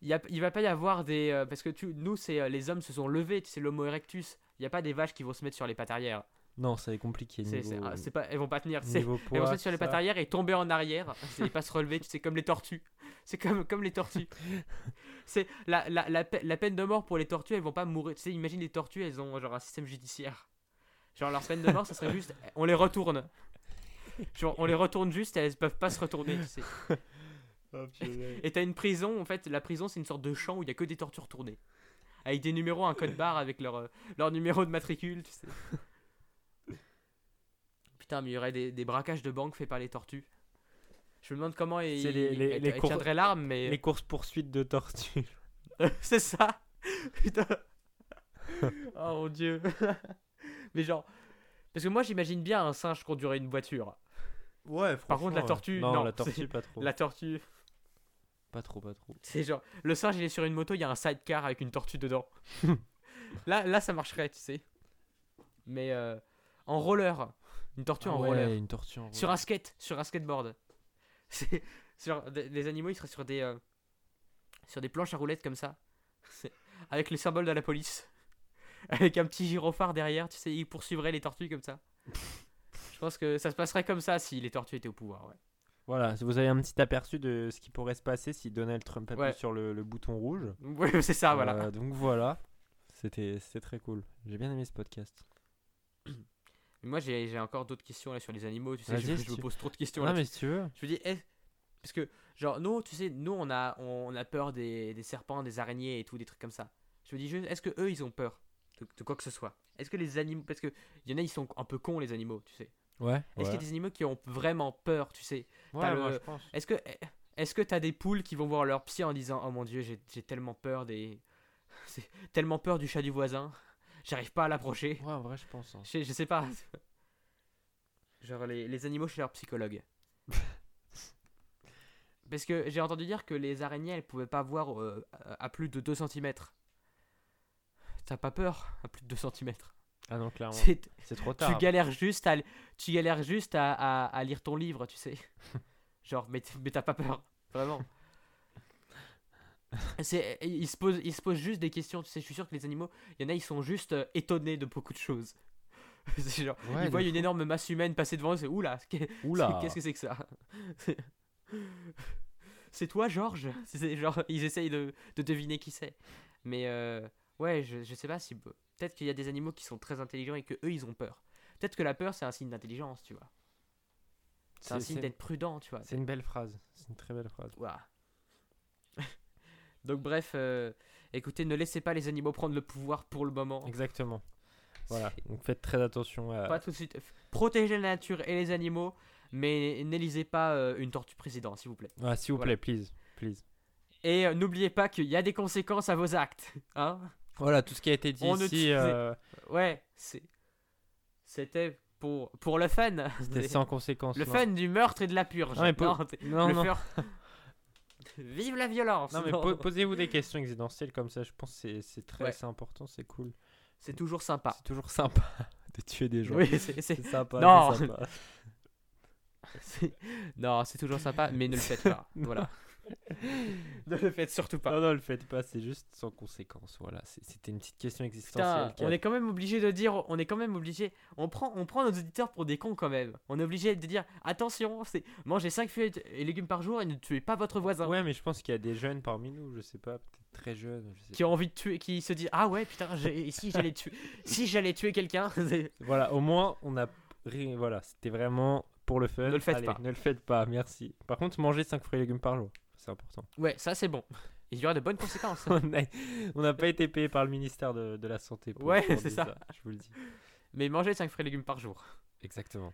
Il, y a, il va pas y avoir des. euh, parce que tu, nous, c'est euh, les hommes se sont levés, tu sais, l'homo erectus. Il y a pas des vaches qui vont se mettre sur les pattes arrière. Non, ça être compliqué. C'est, Niveau, c'est- ah, c'est pas, elles vont pas tenir. c'est- Elles vont se mettre sur les pattes arrière et tomber en arrière. C'est pas se relever, tu sais, comme les tortues. C'est comme, comme les tortues. C'est la, la, la, pe- la peine de mort pour les tortues, elles vont pas mourir. Tu sais, imagine les tortues, elles ont genre un système judiciaire. Genre leur peine de mort, ça serait juste, on les retourne. Genre on les retourne juste et elles peuvent pas se retourner, tu sais. Et t'as une prison, en fait, la prison c'est une sorte de champ où il y a que des tortues retournées. Avec des numéros, un code barre avec leur, euh, leur numéro de matricule, tu sais. Putain, mais il y aurait des, des braquages de banque faits par les tortues. Je me demande comment ils, C'est les- l'arme, mais Les courses poursuites de tortues. c'est ça. Putain. oh mon dieu. mais genre, parce que moi j'imagine bien un singe conduire une voiture. Ouais, Par contre, la franchement, tortue, Non, non, la tortue, pas trop. La tortue. pas trop, pas trop. C'est genre, le singe il est sur une moto, il y a un sidecar avec une tortue dedans. là, là, ça marcherait, tu sais. Mais euh, en roller, une tortue Ah en ouais, roller. une tortue en Sur roller. un skate, sur un skateboard. C'est sur des- animaux, ils seraient sur des euh, sur des planches à roulettes comme ça, avec les symboles de la police, avec un petit gyrophare derrière. Tu sais, ils poursuivraient les tortues comme ça. Je pense que ça se passerait comme ça si les tortues étaient au pouvoir. Ouais. Voilà, vous avez un petit aperçu de ce qui pourrait se passer si Donald Trump appuie Ouais. sur le, le bouton rouge. Ouais, c'est ça, voilà. Euh, donc voilà, c'était très cool. J'ai bien aimé ce podcast. Moi, j'ai encore d'autres questions là sur les animaux. Tu sais, je, si je me pose trop de questions. Non là. mais si tu veux. Je me dis, est- parce que, genre, nous, tu sais, nous, on a, on a peur des, des serpents, des araignées et tout, des trucs comme ça. Je me dis juste, est-ce que eux, ils ont peur de, de quoi que ce soit? Est-ce que les animaux, parce que il y en a, ils sont un peu cons, les animaux, tu sais. Ouais. Est-ce qu'il y a des animaux qui ont vraiment peur, tu sais? Ouais, t'as moi, le- je pense. Est-ce que, est-ce que t'as des poules qui vont voir leur psy en disant, oh mon dieu, j'ai tellement peur des, tellement peur du chat du voisin, j'arrive pas à l'approcher. Ouais, en vrai, je pense. hein. Je, je sais pas. Genre les, les animaux chez leur psychologue. Parce que j'ai entendu dire que les araignées, elles pouvaient pas voir euh, à à plus de 2 cm. T'as pas peur à plus de 2 cm. Ah non, clairement. C'est- C'est trop Tu tard. galères juste, à, tu galères juste à, à- à lire ton livre, tu sais. Genre, mais, t- mais t'as pas peur. Vraiment. C'est, ils, se posent, ils se posent juste des questions, tu sais. Je suis sûr que les animaux, il y en a, ils sont juste euh, étonnés de beaucoup de choses. c'est genre, Ouais, ils voient fou. une énorme masse humaine passer devant eux, c'est oula, qu'est- Oula. qu'est-ce que c'est que ça? C'est toi, Georges? C'est- c'est genre, ils essayent de, de deviner qui c'est. Mais euh, ouais, je, je sais pas si. Peut-être qu'il y a des animaux qui sont très intelligents et que eux, ils ont peur. Peut-être que la peur, c'est un signe d'intelligence, tu vois. C'est un signe c'est- d'être prudent, tu vois. C'est une belle phrase. C'est une très belle phrase. Donc, bref, euh, écoutez, ne laissez pas les animaux prendre le pouvoir pour le moment. Exactement. Voilà. Donc faites très attention à. Pas tout de suite. Protégez la nature et les animaux, mais n'élisez pas euh, une tortue président, s'il vous plaît. Ah, s'il vous Voilà. plaît, please, please. Et euh, n'oubliez pas qu'il y a des conséquences à vos actes. Hein Voilà, tout ce qui a été dit On ici, ouais, c'est. C'était pour, pour le fun. c'était sans conséquence. Le non. fun du meurtre et de la purge. Non, mais po- Non, Non, le non. fur- Vive la violence. Non, mais po- posez-vous des questions existentielles comme ça. Je pense que c'est- très Ouais. important, c'est cool. C'est toujours sympa. C'est toujours sympa de tuer des gens. Oui, c'est- sympa. Non. non, c'est toujours sympa, mais ne le faites pas. voilà. Ne le faites surtout pas. Non, non, le faites pas, c'est juste sans conséquence. Voilà, c'était une petite question existentielle. Putain, on est quand même obligé de dire, on est quand même obligé, on prend, on prend nos auditeurs pour des cons quand même. On est obligé de dire, attention, c'est mangez 5 fruits et légumes par jour et ne tuez pas votre voisin. Ouais, mais je pense qu'il y a des jeunes parmi nous, je sais pas, peut-être très jeunes. je sais Qui ont envie de tuer, qui se disent, ah ouais, putain, si j'allais tuer, si j'allais tuer quelqu'un, Voilà, au moins, on a. Voilà, c'était vraiment pour le fun. Ne le faites Allez, pas. Ne le faites pas, merci. Par contre, mangez 5 fruits et légumes par jour. C'est important. ouais, ça c'est bon. Il y aura de bonnes conséquences. on n'a pas été payé par le ministère de, de la Santé. Pour, Ouais, c'est ça. Je vous le dis. Mais mangez 5 fruits et légumes par jour. Exactement.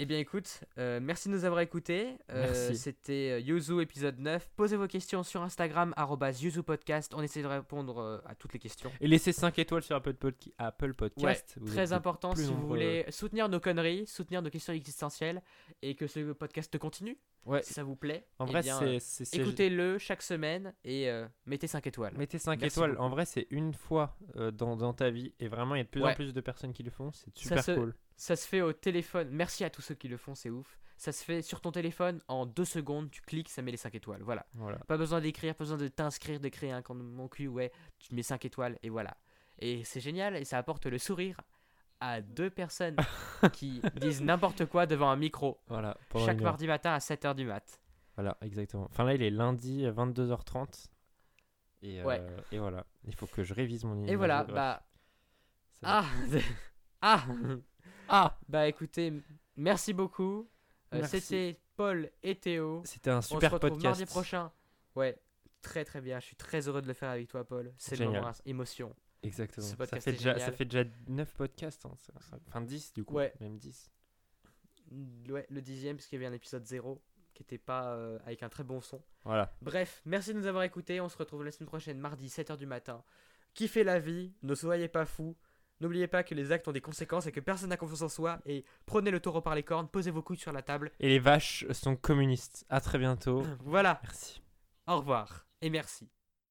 Eh bien écoute, euh, merci de nous avoir écoutés. Euh, Merci. C'était euh, Yuzu épisode 9. Posez vos questions sur Instagram, arrobas Yuzu Podcast. On essaie de répondre euh, à toutes les questions. Et laissez 5 étoiles sur Apple, Podcast. Très important si vous voulez soutenir nos conneries, soutenir nos questions existentielles et que ce podcast continue. Ouais, Si ça vous plaît, en eh vrai, écoutez-le chaque semaine et mettez 5 étoiles. Mettez 5 Merci étoiles. beaucoup. En vrai, c'est une fois dans, dans ta vie. Et vraiment, il y a de plus en plus de personnes qui le font. C'est super se- cool. Ça se fait au téléphone. Merci à tous ceux qui le font, c'est ouf. Ça se fait sur ton téléphone en 2 secondes. Tu cliques, ça met les 5 étoiles. Voilà. Voilà. Pas besoin d'écrire, pas besoin de t'inscrire, de créer un compte mon cul, ouais, tu mets 5 étoiles et voilà. Et c'est génial et ça apporte le sourire à deux personnes qui disent n'importe quoi devant un micro Voilà. chaque mardi matin à 7h du mat. Voilà, exactement. Enfin, là, il est lundi à 22h30. Et, euh, Ouais. et voilà. Il faut que je révise mon Et voilà, bah ah ah Ah bah écoutez, merci beaucoup. Euh, Merci. C'était Paul et Théo. C'était un On se super retrouve podcast. mardi prochain. Ouais, très très bien. Je suis très heureux de le faire avec toi, Paul. C'est le Génial. moment émotion. Exactement. Ce Ça podcast fait, est déjà, ça génial. fait déjà 9 podcasts. hein, ça- ça- Enfin, 10 du coup. Ouais. Même 10. Ouais, le dixième, parce qu'il y avait un épisode 0 qui était pas euh, avec un très bon son. Voilà. Bref, merci de nous avoir écoutés. On se retrouve la semaine prochaine, mardi, 7h du matin. Kiffez la vie, ne soyez pas fous. N'oubliez pas que les actes ont des conséquences et que personne n'a confiance en soi. Et prenez le taureau par les cornes, posez vos couilles sur la table. Et les vaches sont communistes. À très bientôt. Voilà. Merci. Au revoir et merci.